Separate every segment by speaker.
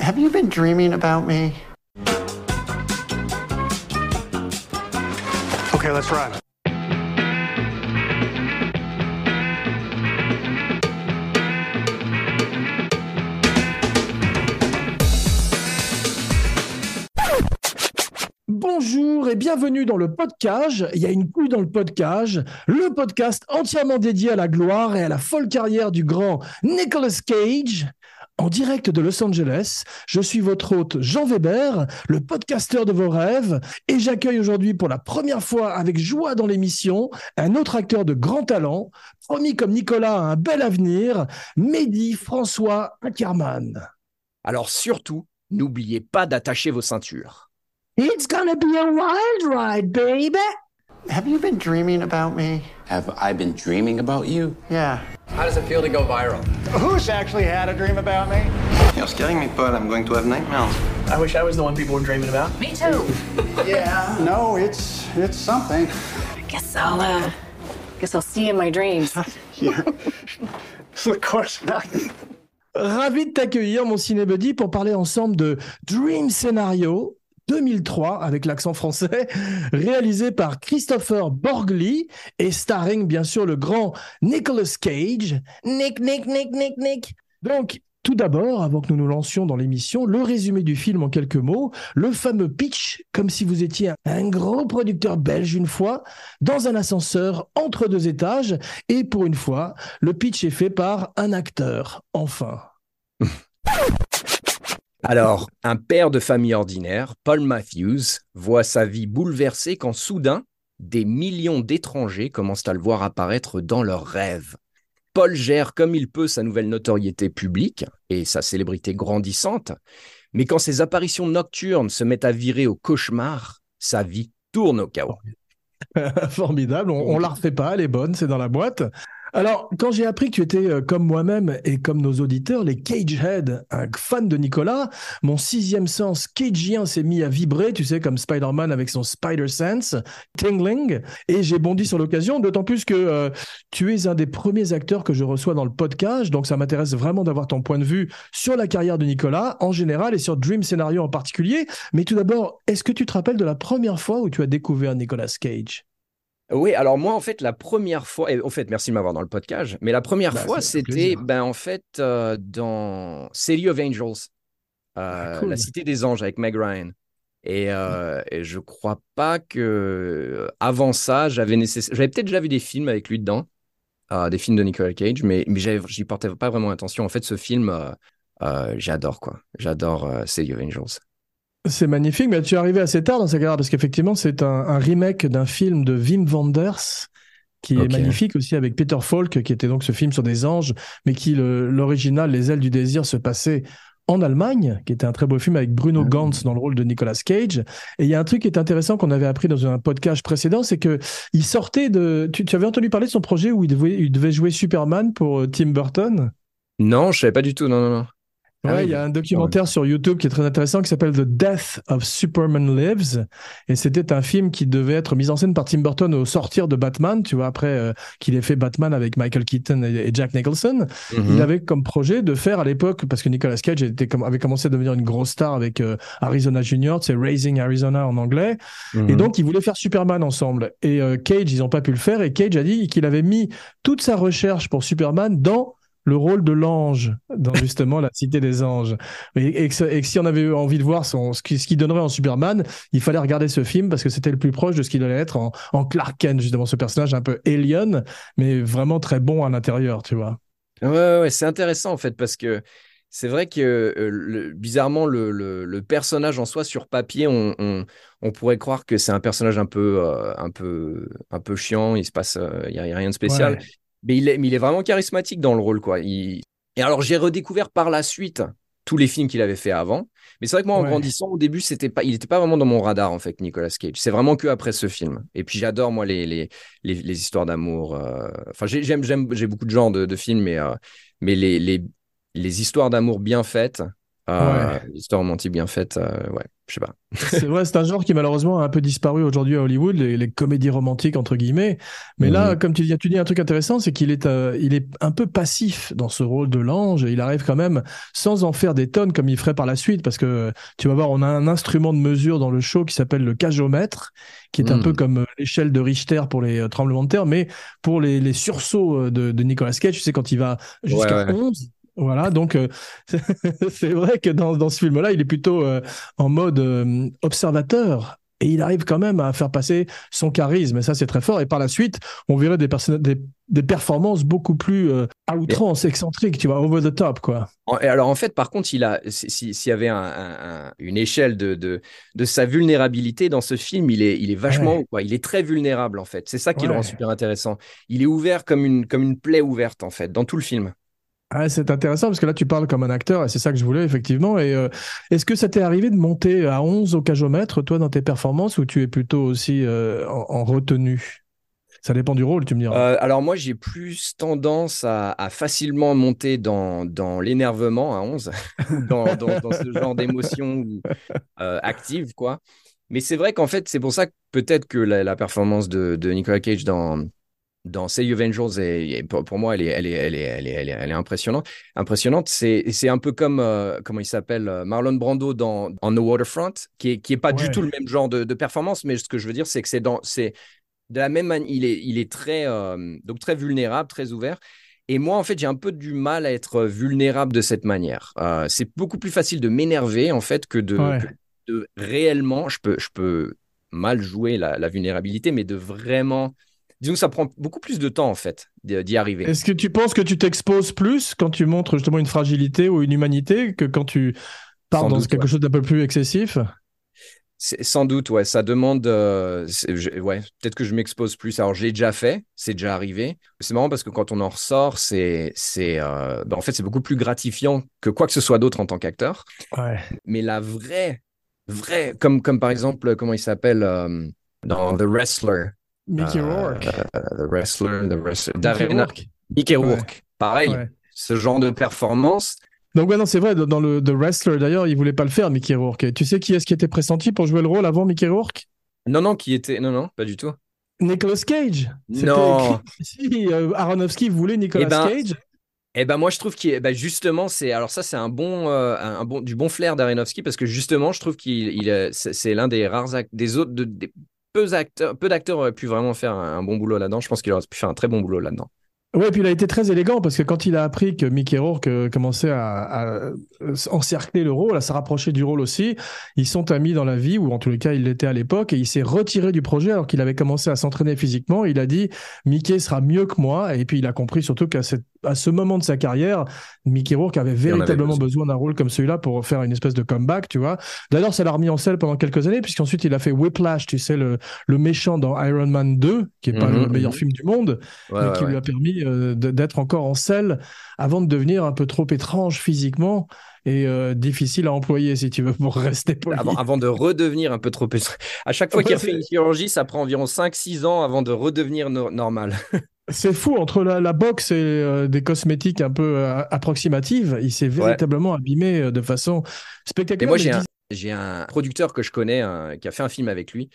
Speaker 1: Have you been dreaming about me? Okay, let's run.
Speaker 2: Bonjour et bienvenue dans le podcast. Il y a une couille dans le podcast, le podcast entièrement dédié à la gloire et à la folle carrière du grand Nicolas Cage. En direct de Los Angeles, je suis votre hôte Jean Weber, le podcasteur de vos rêves, et j'accueille aujourd'hui pour la première fois avec joie dans l'émission un autre acteur de grand talent, promis comme Nicolas a un bel avenir, Mehdi François Ackerman.
Speaker 3: Alors surtout, n'oubliez pas d'attacher vos ceintures.
Speaker 4: It's gonna be a wild ride, baby.
Speaker 1: Have you been dreaming about me?
Speaker 5: Have I been dreaming about you?
Speaker 1: Yeah.
Speaker 6: How does it feel to go viral?
Speaker 1: Who's actually had a dream about me?
Speaker 5: You're scaring me, Paul. I'm going to have nightmares.
Speaker 6: I wish I was the one people were dreaming about.
Speaker 7: Me too.
Speaker 1: Yeah, no, it's it's something.
Speaker 7: Guess I'll uh guess I'll see you in my dreams.
Speaker 1: of course not.
Speaker 2: Ravi de t'accueillir, mon cinébuddy, pour parler ensemble de Dream Scenario 2003 avec l'accent français, réalisé par Christopher Borgli et starring bien sûr le grand Nicolas Cage. Nick, Nick, Nick, Nick, Nick. Donc, tout d'abord, avant que nous nous lancions dans l'émission, le résumé du film en quelques mots, le fameux pitch, comme si vous étiez un gros producteur belge une fois, dans un ascenseur entre deux étages, et pour une fois, le pitch est fait par un acteur, enfin.
Speaker 3: Alors, un père de famille ordinaire, Paul Matthews, voit sa vie bouleversée quand soudain, des millions d'étrangers commencent à le voir apparaître dans leurs rêves. Paul gère comme il peut sa nouvelle notoriété publique et sa célébrité grandissante, mais quand ses apparitions nocturnes se mettent à virer au cauchemar, sa vie tourne au chaos.
Speaker 2: Formidable, on, on la refait pas, elle est bonne, c'est dans la boîte. Alors, quand j'ai appris que tu étais euh, comme moi-même et comme nos auditeurs, les Cagehead, un fan de Nicolas, mon sixième sens cagien s'est mis à vibrer, tu sais, comme Spider-Man avec son Spider Sense, tingling, et j'ai bondi sur l'occasion, d'autant plus que euh, tu es un des premiers acteurs que je reçois dans le podcast, donc ça m'intéresse vraiment d'avoir ton point de vue sur la carrière de Nicolas en général et sur Dream Scenario en particulier. Mais tout d'abord, est-ce que tu te rappelles de la première fois où tu as découvert Nicolas Cage?
Speaker 3: Oui, alors moi, en fait, la première fois, et en fait, merci de m'avoir dans le podcast, mais la première
Speaker 2: Bah,
Speaker 3: fois, c'était, ben, en fait, euh, dans City of Angels, euh,
Speaker 2: Ah, cool.
Speaker 3: La Cité des Anges avec Meg Ryan. Et, euh, et je crois pas que avant ça, j'avais nécess... j'avais peut-être déjà vu des films avec lui dedans, euh, des films de Nicolas Cage, mais, mais j'y portais pas vraiment attention. En fait, ce film, euh, euh, j'adore quoi. J'adore euh, City of Angels.
Speaker 2: C'est magnifique, mais tu es arrivé assez tard dans sa carrière parce qu'effectivement, c'est un, un remake d'un film de Wim Wenders qui est magnifique aussi avec Peter Falk, qui était donc ce film sur des anges, mais qui, le- l'original, Les ailes du désir, se passait en Allemagne, qui était un très beau film avec Bruno Gantz dans le rôle de Nicolas Cage. Et il y a un truc qui est intéressant qu'on avait appris dans un podcast précédent, c'est que il sortait de. Tu, tu avais entendu parler de son projet où il devait, il devait jouer Superman pour euh, Tim Burton?
Speaker 3: Non, je savais pas du tout. Non, non, non. Ah
Speaker 2: Ouais, il y a un documentaire sur YouTube qui est très intéressant qui s'appelle The Death of Superman Lives. Et c'était un film qui devait être mis en scène par Tim Burton au sortir de Batman, tu vois, après euh, qu'il ait fait Batman avec Michael Keaton et, et Jack Nicholson.
Speaker 3: Mhm.
Speaker 2: Il avait comme projet de faire à l'époque, parce que Nicolas Cage était avait commencé à devenir une grosse star avec euh, Arizona Junior, c'est Raising Arizona en anglais. Et
Speaker 3: Mhm.
Speaker 2: donc, ils voulaient faire Superman ensemble. Et euh, Cage, ils n'ont pas pu le faire. Et Cage a dit qu'il avait mis toute sa recherche pour Superman dans le rôle de l'ange, dans justement la cité des anges. Et, et que, et que si on avait eu envie de voir son, ce qui- qu'il donnerait en Superman, il fallait regarder ce film parce que c'était le plus proche de ce qu'il allait être en, en Clark Kent, justement, ce personnage un peu alien, mais vraiment très bon à l'intérieur, tu vois.
Speaker 3: Ouais, ouais, ouais, c'est intéressant en fait parce que c'est vrai que euh, le- bizarrement le, le- le personnage en soi sur papier on, on, on pourrait croire que c'est un personnage un peu euh, un peu un peu chiant il se passe euh, il y a, il y a rien de spécial
Speaker 2: Ouais.
Speaker 3: Mais il est mais il est vraiment charismatique dans le rôle quoi. Il... et alors j'ai redécouvert par la suite tous les films qu'il avait fait avant. Mais c'est vrai que moi en
Speaker 2: Ouais.
Speaker 3: grandissant au début c'était pas il n'était pas vraiment dans mon radar en fait Nicolas Cage. C'est vraiment que après ce film. Et puis j'adore moi les les, les, les histoires d'amour euh, enfin j'ai- j'aime j'aime j'ai beaucoup de genres de, de films mais euh, mais les, les, les histoires d'amour bien faites, Euh, Histoire romantique bien faite, euh, ouais, je sais pas.
Speaker 2: C'est vrai, c'est un genre qui malheureusement a un peu disparu aujourd'hui à Hollywood, les, les comédies romantiques entre guillemets. Mais là,
Speaker 3: Mhm.
Speaker 2: comme tu dis, tu dis un truc intéressant, c'est qu'il est, euh, il est un peu passif dans ce rôle de l'ange. et Il arrive quand même sans en faire des tonnes comme il ferait par la suite, parce que tu vas voir, on a un instrument de mesure dans le show qui s'appelle le cajomètre, qui est un
Speaker 3: Mhm.
Speaker 2: peu comme euh, l'échelle de Richter pour les tremblements de terre, mais pour les, les sursauts de, de Nicolas Cage, tu sais quand il va jusqu'à
Speaker 3: Ouais, ouais.
Speaker 2: 11. Voilà, donc euh, c'est vrai que dans, dans ce film-là, il est plutôt euh, en mode euh, observateur. Et il arrive quand même à faire passer son charisme, et ça c'est très fort. Et par la suite, on verrait des, personnes- des, des performances beaucoup plus à outrance, excentriques, tu vois, over the top, quoi.
Speaker 3: Et Alors en fait, par contre, il a, si- si- s'il y avait un- un- un- une échelle de, de, de sa vulnérabilité dans ce film, il est, il est vachement,
Speaker 2: Ouais.
Speaker 3: haut, quoi. Il est très vulnérable en fait. C'est ça qui le rend super intéressant. Il est ouvert comme une, comme une plaie ouverte en fait dans tout le film.
Speaker 2: Ah, c'est intéressant parce que là, tu parles comme un acteur et c'est ça que je voulais, effectivement. Et euh, est-ce que ça t'est arrivé de monter à 11 au cajomètre, toi, dans tes performances, ou tu es plutôt aussi euh, en, en retenue? Ça dépend du rôle, tu me diras.
Speaker 3: Euh, alors moi, j'ai plus tendance à, facilement monter dans, l'énervement à 11, dans, ce genre d'émotion active, quoi. Mais c'est vrai qu'en fait, c'est pour ça que peut-être que la, performance de Nicolas Cage dans, dans Say You Avengers, est, est- pour, pour moi, elle est, elle est, elle est, elle est, elle est, elle est impressionnante. Impressionnante. C'est, c'est un peu comme, euh, comment il s'appelle, euh, Marlon Brando dans On the Waterfront, qui est, qui est pas
Speaker 2: Ouais.
Speaker 3: du tout le même genre de, de performance, mais ce que je veux dire, c'est que c'est dans, c'est de la même manière, il est, il est très, euh, donc très vulnérable, très ouvert. Et moi, en fait, j'ai un peu du mal à être vulnérable de cette manière. Euh, c'est beaucoup plus facile de m'énerver, en fait, que de,
Speaker 2: Ouais.
Speaker 3: que de réellement, je peux, je peux mal jouer la, la vulnérabilité, mais de vraiment, disons que ça prend beaucoup plus de temps, en fait, d'y arriver.
Speaker 2: Est-ce que tu penses que tu t'exposes plus quand tu montres justement une fragilité ou une humanité que quand tu pars
Speaker 3: Sans
Speaker 2: dans
Speaker 3: doute,
Speaker 2: quelque
Speaker 3: ouais.
Speaker 2: chose d'un peu plus excessif?
Speaker 3: Sans doute, ouais, ça demande. euh, je- ouais, peut-être que je m'expose plus. Alors, je l'ai déjà fait, c'est déjà arrivé. C'est marrant parce que quand on en ressort, c'est, c'est, euh, ben, en fait, c'est beaucoup plus gratifiant que quoi que ce soit d'autre en tant qu'acteur.
Speaker 2: Ouais.
Speaker 3: Mais la vraie, vraie, comme, comme par exemple, comment il s'appelle euh, dans The Wrestler.
Speaker 2: Mickey
Speaker 3: Euh,
Speaker 2: Rourke.
Speaker 3: euh, The Wrestler, The Wrestler.
Speaker 2: Mickey
Speaker 3: Darren-
Speaker 2: Rourke.
Speaker 3: Mickey
Speaker 2: Ouais.
Speaker 3: Rourke. Pareil,
Speaker 2: Ouais.
Speaker 3: ce genre de performance.
Speaker 2: Donc ouais, non, c'est vrai, dans le The Wrestler, d'ailleurs, il voulait pas le faire, Mickey Rourke. Tu sais qui est-ce qui était pressenti pour jouer le rôle avant Mickey Rourke?
Speaker 3: Non, non, qui était. Non, non, pas du tout.
Speaker 2: Nicolas Cage.
Speaker 3: Non.
Speaker 2: écrit- Si, euh, Aronofsky voulait Nicolas
Speaker 3: Eh ben,
Speaker 2: Cage.
Speaker 3: Eh ben moi je trouve qu'il est- ben, justement c'est alors ça c'est un bon euh, un bon du bon flair d'Aronofsky parce que justement je trouve qu'il il, euh, c'est l'un des rares des autres de- des peu acteurs peu d'acteurs auraient pu vraiment faire un, bon boulot là-dedans je pense qu'il aurait pu faire un très bon boulot là-dedans
Speaker 2: Ouais, puis il a été très élégant parce que quand il a appris que Mickey Rourke euh, commençait à, à, euh, encercler le rôle, à se rapprocher du rôle aussi, ils sont amis dans la vie, ou en tous les cas, il l'était à l'époque, et il s'est retiré du projet alors qu'il avait commencé à s'entraîner physiquement. Il a dit Mickey sera mieux que moi, et puis il a compris surtout qu'à cette- à ce moment de sa carrière, Mickey Rourke avait
Speaker 3: en avait
Speaker 2: véritablement
Speaker 3: besoin.
Speaker 2: besoin d'un rôle comme celui-là pour faire une espèce de comeback, tu vois. D'ailleurs, ça l'a remis en selle pendant quelques années, puisqu'ensuite il a fait Whiplash, tu sais, le, le méchant dans Iron Man 2, qui est pas
Speaker 3: Mhm,
Speaker 2: le meilleur film du monde
Speaker 3: ouais,
Speaker 2: mais
Speaker 3: ouais,
Speaker 2: qui lui a permis euh, d'être encore en selle avant de devenir un peu trop étrange physiquement et euh, difficile à employer, si tu veux, pour rester poli.
Speaker 3: avant, avant de redevenir un peu trop à chaque fois
Speaker 2: Ouais,
Speaker 3: qu'il refait
Speaker 2: c'est-
Speaker 3: une chirurgie ça prend environ 5-6 ans avant de redevenir no- normal
Speaker 2: C'est fou, entre la, la boxe et euh, des cosmétiques un peu euh, approximatives, il s'est véritablement abîmé euh, de façon
Speaker 3: Et
Speaker 2: spectaculaire.
Speaker 3: moi,
Speaker 2: mais
Speaker 3: j'ai un, producteur que je connais un- qui a fait un film avec lui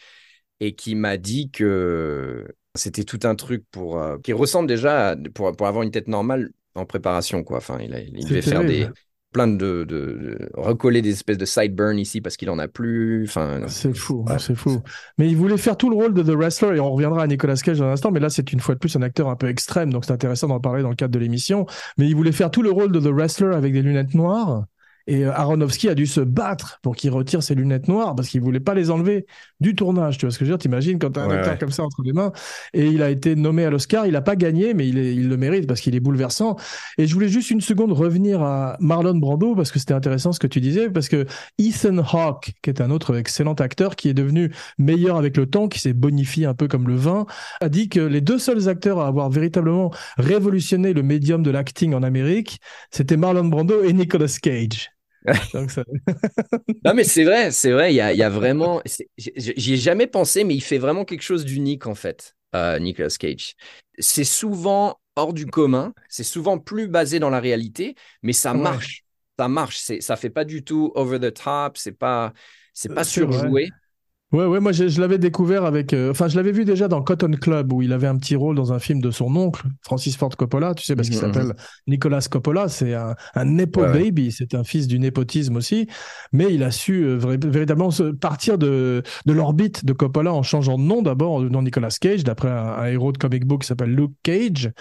Speaker 3: et qui m'a dit que c'était tout un truc pour qui ressemble déjà à- pour, pour avoir une tête normale en préparation quoi. Enfin, il, a- il
Speaker 2: C'est
Speaker 3: devait faire des. Plein de, de- de- recoller des espèces de sideburns ici parce qu'il en a plus. Enfin,
Speaker 2: C'est fou,
Speaker 3: Ouais.
Speaker 2: c'est fou. Mais il voulait faire tout le rôle de The Wrestler et on reviendra à Nicolas Cage dans un instant. Mais là, c'est une fois de plus un acteur un peu extrême, donc c'est intéressant d'en parler dans le cadre de l'émission. Mais il voulait faire tout le rôle de The Wrestler avec des lunettes noires. Et euh, Aronofsky a dû se battre pour qu'il retire ses lunettes noires parce qu'il voulait pas les enlever du tournage. Tu vois ce que je veux dire? T'imagines quand t'as un
Speaker 3: Ouais,
Speaker 2: acteur
Speaker 3: ouais.
Speaker 2: comme ça entre les mains. Et il a été nommé à l'Oscar. Il a pas gagné, mais il, est- il le mérite parce qu'il est bouleversant. Et je voulais juste une seconde revenir à Marlon Brando parce que c'était intéressant ce que tu disais parce que Ethan Hawke, qui est un autre excellent acteur qui est devenu meilleur avec le temps, qui s'est bonifié un peu comme le vin, a dit que les deux seuls acteurs à avoir véritablement révolutionné le médium de l'acting en Amérique, c'était Marlon Brando et Nicolas Cage. Donc ça-
Speaker 3: Non, mais c'est vrai, c'est vrai. Il y a, il y a vraiment. J'y ai jamais pensé, mais il fait vraiment quelque chose d'unique en fait, euh, Nicolas Cage. C'est souvent hors du commun, c'est souvent plus basé dans la réalité, mais ça
Speaker 2: Ouais.
Speaker 3: marche. ça marche. Ça fait pas du tout over the top. C'est pas, c'est pas
Speaker 2: C'est vrai. Ouais, ouais, moi je, je l'avais découvert avec. euh, Enfin, je l'avais vu déjà dans Cotton Club où il avait un petit rôle dans un film de son oncle, Francis Ford Coppola, tu sais, parce qu'il
Speaker 3: Mhm,
Speaker 2: s'appelle Nicolas Coppola. C'est un, un Nepo
Speaker 3: Ouais,
Speaker 2: baby, c'est un fils du népotisme aussi. Mais il a su euh, véritablement partir de, de l'orbite de Coppola en changeant de nom d'abord, dans Nicolas Cage, d'après un, un héros de comic book qui s'appelle Luke Cage.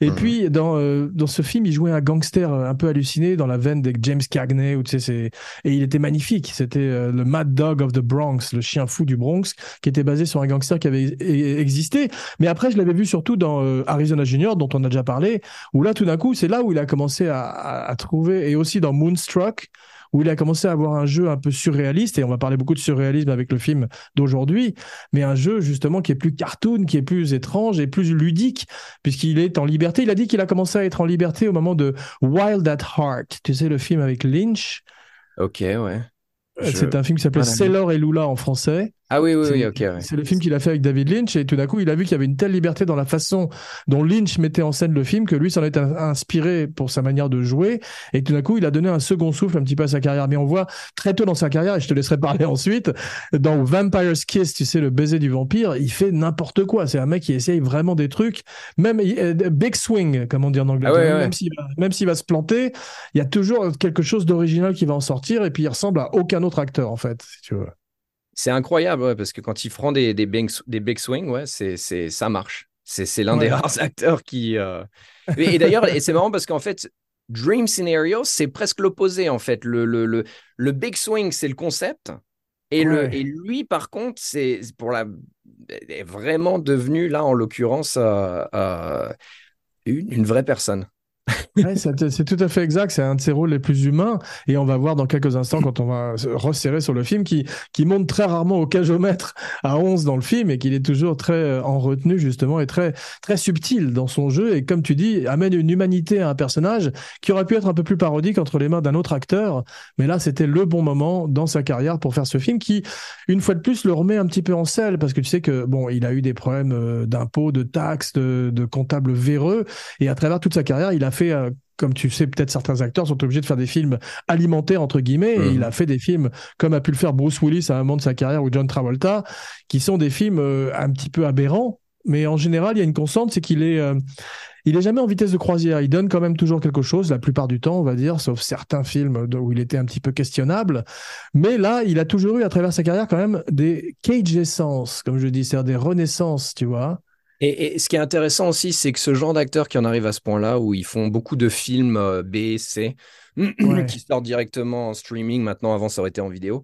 Speaker 2: Et
Speaker 3: Mhm.
Speaker 2: puis, dans, euh, dans ce film, il jouait un gangster euh, un peu halluciné dans la veine de James Cagney, où, tu sais, et il était magnifique. C'était euh, le Mad Dog of the Bronx, le chien fou du Bronx, qui était basé sur un gangster qui avait existé. Mais après, je l'avais vu surtout dans euh, Arizona Junior, dont on a déjà parlé, où là, tout d'un coup, c'est là où il a commencé à- à trouver, et aussi dans Moonstruck, où il a commencé à avoir un jeu un peu surréaliste, et on va parler beaucoup de surréalisme avec le film d'aujourd'hui, mais un jeu justement qui est plus cartoon, qui est plus étrange et plus ludique, puisqu'il est en liberté. Il a dit qu'il a commencé à être en liberté au moment de Wild at Heart, tu sais, le film avec Lynch?
Speaker 3: Ok, ouais. Je-
Speaker 2: C'est un film qui s'appelait. Sailor et Lula en français.
Speaker 3: Ah oui, oui,
Speaker 2: C'est-
Speaker 3: oui, ok. ouais.
Speaker 2: C'est le film qu'il a fait avec David Lynch et tout d'un coup, il a vu qu'il y avait une telle liberté dans la façon dont Lynch mettait en scène le film que lui s'en est in- inspiré pour sa manière de jouer et tout d'un coup, il a donné un second souffle un petit peu à sa carrière. Mais on voit très tôt dans sa carrière, et je te laisserai parler ensuite, dans Vampire's Kiss, tu sais, le baiser du vampire, il fait n'importe quoi. C'est un mec qui essaye vraiment des trucs, même euh, big swing, comme on dit en anglais.
Speaker 3: Ah ouais,
Speaker 2: même
Speaker 3: ouais.
Speaker 2: s'il va, même s'il va se planter, il y a toujours quelque chose d'original qui va en sortir et puis il ressemble à aucun autre acteur en fait, si tu veux.
Speaker 3: C'est incroyable, ouais, parce que quand il prend des, des, big, des big swings, ouais, c'est, c'est, ça marche. C'est, c'est l'un des rares acteurs qui. euh, Et, et d'ailleurs, et c'est marrant parce qu'en fait, Dream Scenario, c'est presque l'opposé, en fait. Le, le, le, le big swing, c'est le concept. Et, le, et lui, par contre, c'est pour la est vraiment devenu, là, en l'occurrence, euh, euh, une, une vraie personne.
Speaker 2: Ouais, c'est tout à fait exact. C'est un de ses rôles les plus humains. Et on va voir dans quelques instants, quand on va se resserrer sur le film, qui, qui monte très rarement au cajomètre à 11 dans le film et qu'il est toujours très euh, en retenue, justement, et très, très subtil dans son jeu. Et comme tu dis, amène une humanité à un personnage qui aurait pu être un peu plus parodique entre les mains d'un autre acteur. Mais là, c'était le bon moment dans sa carrière pour faire ce film qui, une fois de plus, le remet un petit peu en selle parce que tu sais que, bon, il a eu des problèmes euh, d'impôts, de taxes, de, de comptables véreux. Et à travers toute sa carrière, il a fait, euh, comme tu sais, peut-être certains acteurs sont obligés de faire des films alimentaires, entre guillemets, et
Speaker 3: Mhm.
Speaker 2: il a fait des films comme a pu le faire Bruce Willis à un moment de sa carrière ou John Travolta, qui sont des films euh, un petit peu aberrants. Mais en général, il y a une constante, c'est qu'il est, euh, il est jamais en vitesse de croisière. Il donne quand même toujours quelque chose, la plupart du temps, on va dire, sauf certains films où il était un petit peu questionnable. Mais là, il a toujours eu, à travers sa carrière, quand même des cage essence, comme je dis, c'est-à-dire des renaissances, tu vois.
Speaker 3: Et, et ce qui est intéressant aussi, c'est que ce genre d'acteurs qui en arrivent à ce point-là, où ils font beaucoup de films euh, B, C,
Speaker 2: Ouais.
Speaker 3: qui sortent directement en streaming, maintenant, avant ça aurait été en vidéo,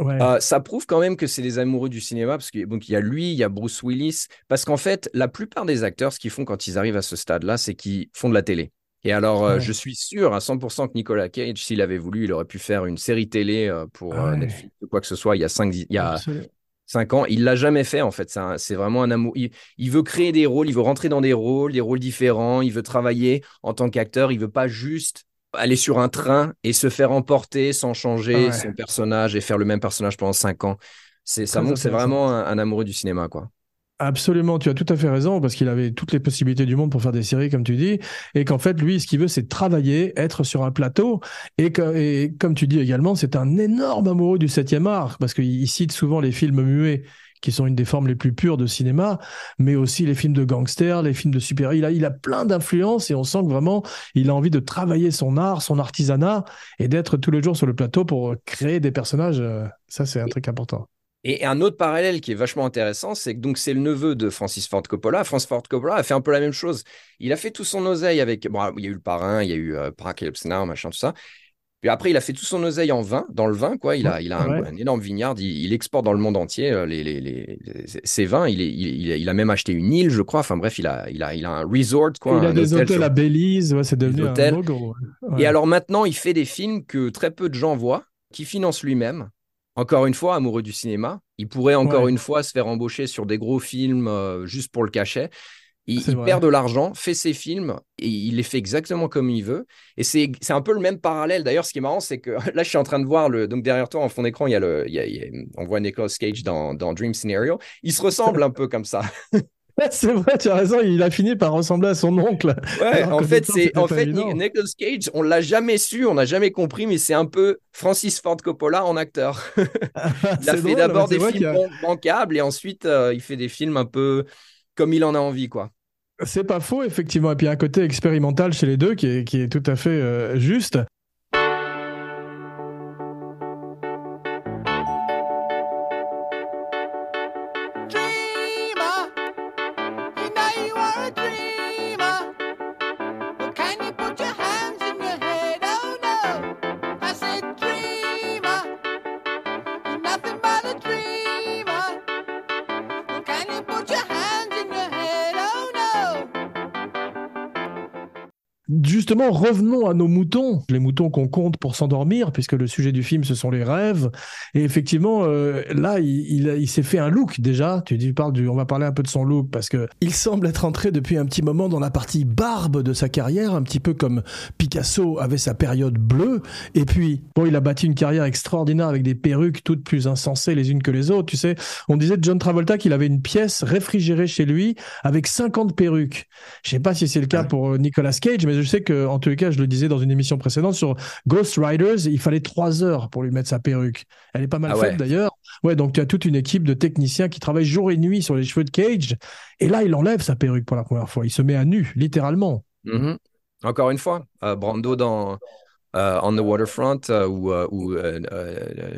Speaker 2: Ouais.
Speaker 3: euh, ça prouve quand même que c'est des amoureux du cinéma, parce qu'il y a lui, il y a Bruce Willis, parce qu'en fait, la plupart des acteurs, ce qu'ils font quand ils arrivent à ce stade-là, c'est qu'ils font de la télé. Et alors, euh, je suis sûr à 100% que Nicolas Cage, s'il avait voulu, il aurait pu faire une série télé euh, pour euh. Netflix ou quoi que ce soit il y a 5 il y a,
Speaker 2: Absolument.
Speaker 3: Cinq ans. Il l'a jamais fait en fait. C'est vraiment un amour. Il, il veut créer des rôles, il veut rentrer dans des rôles, des rôles différents. Il veut travailler en tant qu'acteur. Il veut pas juste aller sur un train et se faire emporter sans changer
Speaker 2: Ouais.
Speaker 3: son personnage et faire le même personnage pendant cinq ans. C'est ça montre c'est vraiment un, un amoureux du cinéma quoi.
Speaker 2: Absolument, tu as tout à fait raison, parce qu'il avait toutes les possibilités du monde pour faire des séries, comme tu dis, et qu'en fait, lui, ce qu'il veut, c'est travailler, être sur un plateau, et, que- et comme tu dis également, c'est un énorme amoureux du septième art, parce qu'il cite souvent les films muets, qui sont une des formes les plus pures de cinéma, mais aussi les films de gangsters, les films de super il a, il a plein d'influences, et on sent que vraiment, il a envie de travailler son art, son artisanat, et d'être tous les jours sur le plateau pour créer des personnages, euh, ça, c'est un truc important.
Speaker 3: Et un autre parallèle qui est vachement intéressant, c'est que donc c'est le neveu de Francis Ford Coppola. Francis Ford Coppola a fait un peu la même chose. Il a fait tout son oseille avec. Bon, il y a eu le parrain, il y a eu euh, machin, tout ça. Puis après, il a fait tout son oseille en vin, dans le vin, quoi. Il a, il a un,
Speaker 2: Ouais.
Speaker 3: un énorme vignard. Il, il exporte dans le monde entier euh, les, les, les, les- ses vins. Il, est, il, il a- même acheté une île, je crois. Enfin bref, il a, il a, il a un resort, quoi.
Speaker 2: il a des
Speaker 3: hôtel
Speaker 2: hôtels
Speaker 3: sur-
Speaker 2: à Belize, ouais, c'est devenu un gros. Ouais.
Speaker 3: Et alors maintenant, il fait des films que très peu de gens voient, qui finance lui-même. Encore une fois, amoureux du cinéma. Il pourrait encore
Speaker 2: Ouais.
Speaker 3: une fois se faire embaucher sur des gros films euh, juste pour le cachet. Il, perd de l'argent, fait ses films et il les fait exactement comme il veut. Et c'est un peu le même parallèle. D'ailleurs, ce qui est marrant, c'est que là, je suis en train de voir le. Donc derrière toi, en fond d'écran, il y a le. il y a- il y a- on voit Nicolas Cage dans, dans Dream Scenario. Il se ressemble un peu comme ça.
Speaker 2: C'est vrai, tu as raison, il a fini par ressembler à son oncle.
Speaker 3: Ouais, en fait, c'est en fait
Speaker 2: évident.
Speaker 3: Nicolas Cage, on l'a jamais su, on n'a jamais compris, mais c'est un peu Francis Ford Coppola en acteur. Il a fait d'abord des films
Speaker 2: a-
Speaker 3: bancables et ensuite euh, il fait des films un peu comme il en a envie, quoi.
Speaker 2: C'est pas faux, effectivement. Et puis, il y a un côté expérimental chez les deux qui est, qui est tout à fait euh, juste. Justement, revenons à nos moutons, les moutons qu'on compte pour s'endormir, puisque le sujet du film, ce sont les rêves. Et effectivement, euh, là, il, il, il s'est fait un look déjà. Tu dis, du, on va parler un peu de son look, parce que il semble être entré depuis un petit moment dans la partie barbe de sa carrière, un petit peu comme Picasso avait sa période bleue. Et puis, bon, il a bâti une carrière extraordinaire avec des perruques toutes plus insensées les unes que les autres. Tu sais, on disait de John Travolta qu'il avait une pièce réfrigérée chez lui avec 50 perruques. Je sais pas si c'est le cas pour euh, Nicolas Cage, mais je sais que, en tous les cas, je le disais dans une émission précédente sur Ghost Riders, il fallait trois heures pour lui mettre sa perruque. Elle est pas mal
Speaker 3: Ah
Speaker 2: faite
Speaker 3: ouais.
Speaker 2: d'ailleurs. Ouais, donc tu as toute une équipe de techniciens qui travaillent jour et nuit sur les cheveux de Cage. Et là, il enlève sa perruque pour la première fois. Il se met à nu, littéralement.
Speaker 3: Mhm. Encore une fois, euh, Brando dans euh, On the Waterfront euh, ou,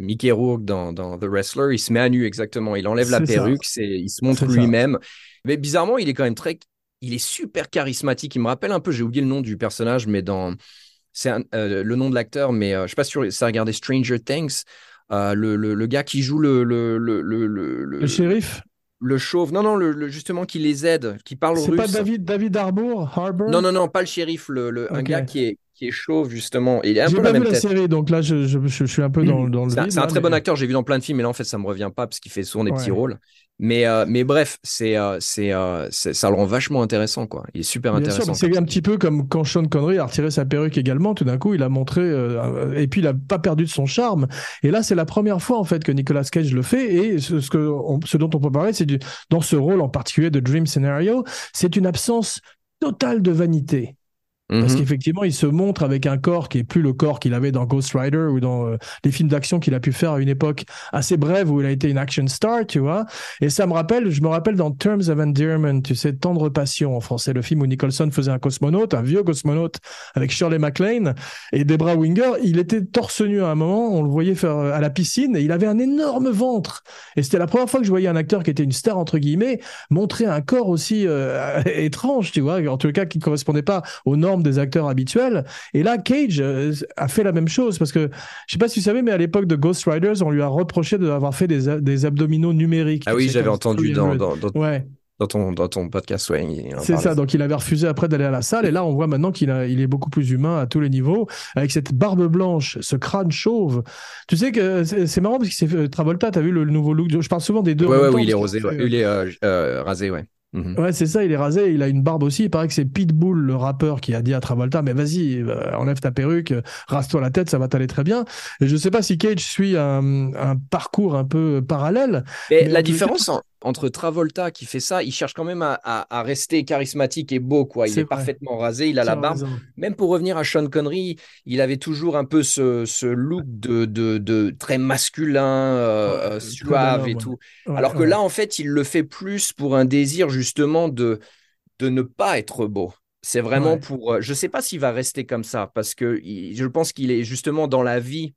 Speaker 3: Mickey Rourke dans, dans The Wrestler, il se met à nu exactement. Il enlève la perruque, il se montre lui-même. Mais bizarrement, il est quand même très, il est super charismatique. Il me rappelle un peu, j'ai oublié le nom du personnage, mais dans, c'est euh, le nom de l'acteur, mais euh, je sais pas si ça a regardé Stranger Things. Euh, le, le, le gars qui joue le le le le, le,
Speaker 2: Le shérif,
Speaker 3: le chauve, non non le, justement qui les aide, qui parle
Speaker 2: c'est
Speaker 3: russe.
Speaker 2: pas David, David Harbour, Harbour?
Speaker 3: Non, non, non, pas le shérif, le, un gars qui est, qui est chauve, justement. Il est un peu
Speaker 2: pas
Speaker 3: la
Speaker 2: vu
Speaker 3: même
Speaker 2: la
Speaker 3: tête.
Speaker 2: série, donc là, je, je, je- suis un peu dans, dans le
Speaker 3: C'est un, c'est
Speaker 2: là,
Speaker 3: très bon acteur, j'ai vu dans plein de films, mais là, en fait, ça me revient pas parce qu'il fait souvent des petits rôles. Mais, euh, mais bref, c'est, euh, c'est, euh, c'est- ça le rend vachement intéressant, quoi. Il est super
Speaker 2: Bien
Speaker 3: intéressant.
Speaker 2: c'est un petit peu comme quand Sean Connery a retiré sa perruque également. Tout d'un coup, il a montré, et puis il a pas perdu de son charme. Et là, c'est la première fois en fait que Nicolas Cage le fait. Et ce, ce que, on- ce dont on peut parler, c'est dans ce rôle en particulier de Dream Scenario, c'est une absence totale de vanité. Parce
Speaker 3: Mhm.
Speaker 2: qu'effectivement, il se montre avec un corps qui est plus le corps qu'il avait dans Ghost Rider ou dans euh, les films d'action qu'il a pu faire à une époque assez brève où il a été une action star, tu vois. Et ça me rappelle, je me rappelle dans Terms of Endearment, tu sais, Tendre Passion en français, le film où Nicholson faisait un cosmonaute, un vieux cosmonaute avec Shirley MacLaine et Debra Winger. Il était torse nu à un moment, on le voyait faire euh, à la piscine et il avait un énorme ventre. Et c'était la première fois que je voyais un acteur qui était une star entre guillemets montrer un corps aussi euh, étrange, tu vois, en tout cas qui ne correspondait pas aux normes des acteurs habituels. Et là, Cage euh, a fait la même chose parce que je sais pas si vous savez, mais à l'époque de Ghost Riders, on lui a reproché d'avoir fait des, abdominaux numériques.
Speaker 3: Ah oui, j'avais entendu dans,
Speaker 2: 300.
Speaker 3: dans, dans,
Speaker 2: Ouais,
Speaker 3: dans ton, dans ton podcast, ouais.
Speaker 2: c'est ça. Donc il avait refusé après d'aller à la salle. Et là, on voit maintenant qu'il il est beaucoup plus humain à tous les niveaux, avec cette barbe blanche, ce crâne chauve. Tu sais que c'est marrant parce que c'est Travolta. T'as vu le, le nouveau look de- Je parle souvent des deux.
Speaker 3: Ouais, ouais, oui, il est rosé, ouais.
Speaker 2: c'est-
Speaker 3: Il est euh, euh, rasé, ouais. Mhm.
Speaker 2: Ouais, c'est ça, il est rasé, il a une barbe aussi. Il paraît que c'est Pitbull, le rappeur, qui a dit à Travolta, mais vas-y, euh, enlève ta perruque, rase-toi la tête, ça va t'aller très bien. Et je sais pas si Cage suit un, un parcours un peu parallèle.
Speaker 3: Mais la différence en- entre Travolta qui fait ça, il cherche quand même à, à- à rester charismatique et beau, quoi. Il est parfaitement rasé, il a la barbe.
Speaker 2: raison.
Speaker 3: Même pour revenir à Sean Connery, il avait toujours un peu ce, ce look de, de, de très masculin, euh,
Speaker 2: Ouais,
Speaker 3: euh, suave et
Speaker 2: ouais.
Speaker 3: tout.
Speaker 2: Ouais,
Speaker 3: Alors que là, en fait, il le fait plus pour un désir justement de, de ne pas être beau. C'est vraiment pour. euh, Je sais pas s'il va rester comme ça parce que il- je pense qu'il est justement dans la vie.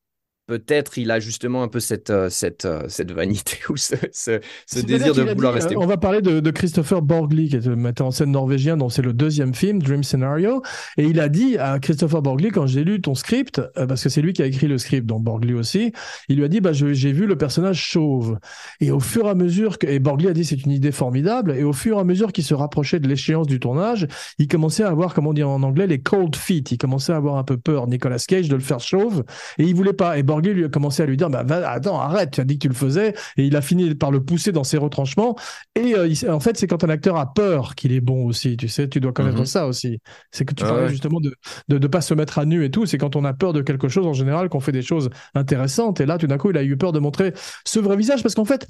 Speaker 3: Peut-être il a justement un peu cette, euh, cette, euh, cette vanité ou ce, ce, ce
Speaker 2: C'est-à-dire
Speaker 3: désir de vouloir
Speaker 2: dit,
Speaker 3: rester.
Speaker 2: euh, on va parler de, de Christopher Borgli, qui est le metteur en scène norvégien, dont c'est le deuxième film, Dream Scenario. Et il a dit à Christopher Borgli, quand j'ai lu ton script, parce que c'est lui qui a écrit le script, donc Borgli aussi, il lui a dit, bah, j'ai vu le personnage chauve. Et au fur et à mesure que, et Borgli a dit, c'est une idée formidable. Et au fur et à mesure qu'il se rapprochait de l'échéance du tournage, il commençait à avoir, comment on dit en anglais, les cold feet. Il commençait à avoir un peu peur, Nicolas Cage, de le faire chauve. Et il voulait pas. Et Borghi lui a commencé à lui dire bah, va- attends arrête tu as dit que tu le faisais. Et il a fini par le pousser dans ses retranchements. Et euh, il- en fait c'est quand un acteur a peur qu'il est bon aussi tu sais tu dois connaître
Speaker 3: Mhm.
Speaker 2: ça aussi. C'est que tu
Speaker 3: Ah
Speaker 2: parlais
Speaker 3: ouais.
Speaker 2: justement de de ne pas se mettre à nu et tout. C'est quand on a peur de quelque chose en général qu'on fait des choses intéressantes. Et là tout d'un coup il a eu peur de montrer ce vrai visage. Parce qu'en fait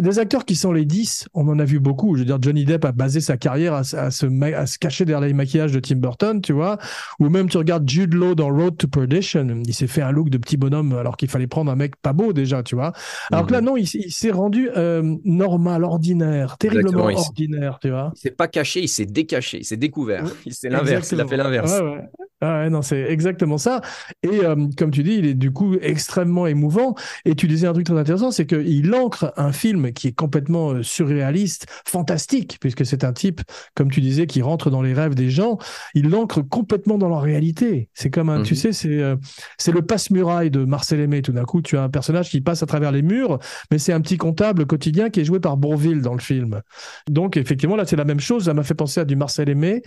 Speaker 2: des acteurs qui sont les 10 on en a vu beaucoup. Je veux dire Johnny Depp a basé sa carrière à, se- à se à se cacher derrière les maquillages de Tim Burton tu vois. Ou même tu regardes Jude Law dans Road to Perdition, il s'est fait un look de petit bonhomme alors qu'il fallait prendre un mec pas beau déjà, tu vois. Alors que là, non, il, s'est rendu euh, normal, ordinaire, terriblement
Speaker 3: Exactement,
Speaker 2: ordinaire, tu vois.
Speaker 3: Il s'est pas caché, il s'est décaché, il s'est découvert. Il C'est l'inverse, il a fait l'inverse.
Speaker 2: Ouais, ouais. Ah ouais, non, c'est exactement ça. Et euh, comme tu dis, il est du coup extrêmement émouvant. Et tu disais un truc très intéressant, c'est qu'il ancre un film qui est complètement euh, surréaliste, fantastique, puisque c'est un type, comme tu disais, qui rentre dans les rêves des gens. Il l'ancre complètement dans leur réalité. C'est comme un, tu
Speaker 3: Mhm.
Speaker 2: sais, c'est euh, c'est le passe-muraille de Marcel Aimé. Tout d'un coup, tu as un personnage qui passe à travers les murs, mais c'est un petit comptable quotidien qui est joué par Bourville dans le film. Donc effectivement, là, c'est la même chose. Ça m'a fait penser à du Marcel Aimé.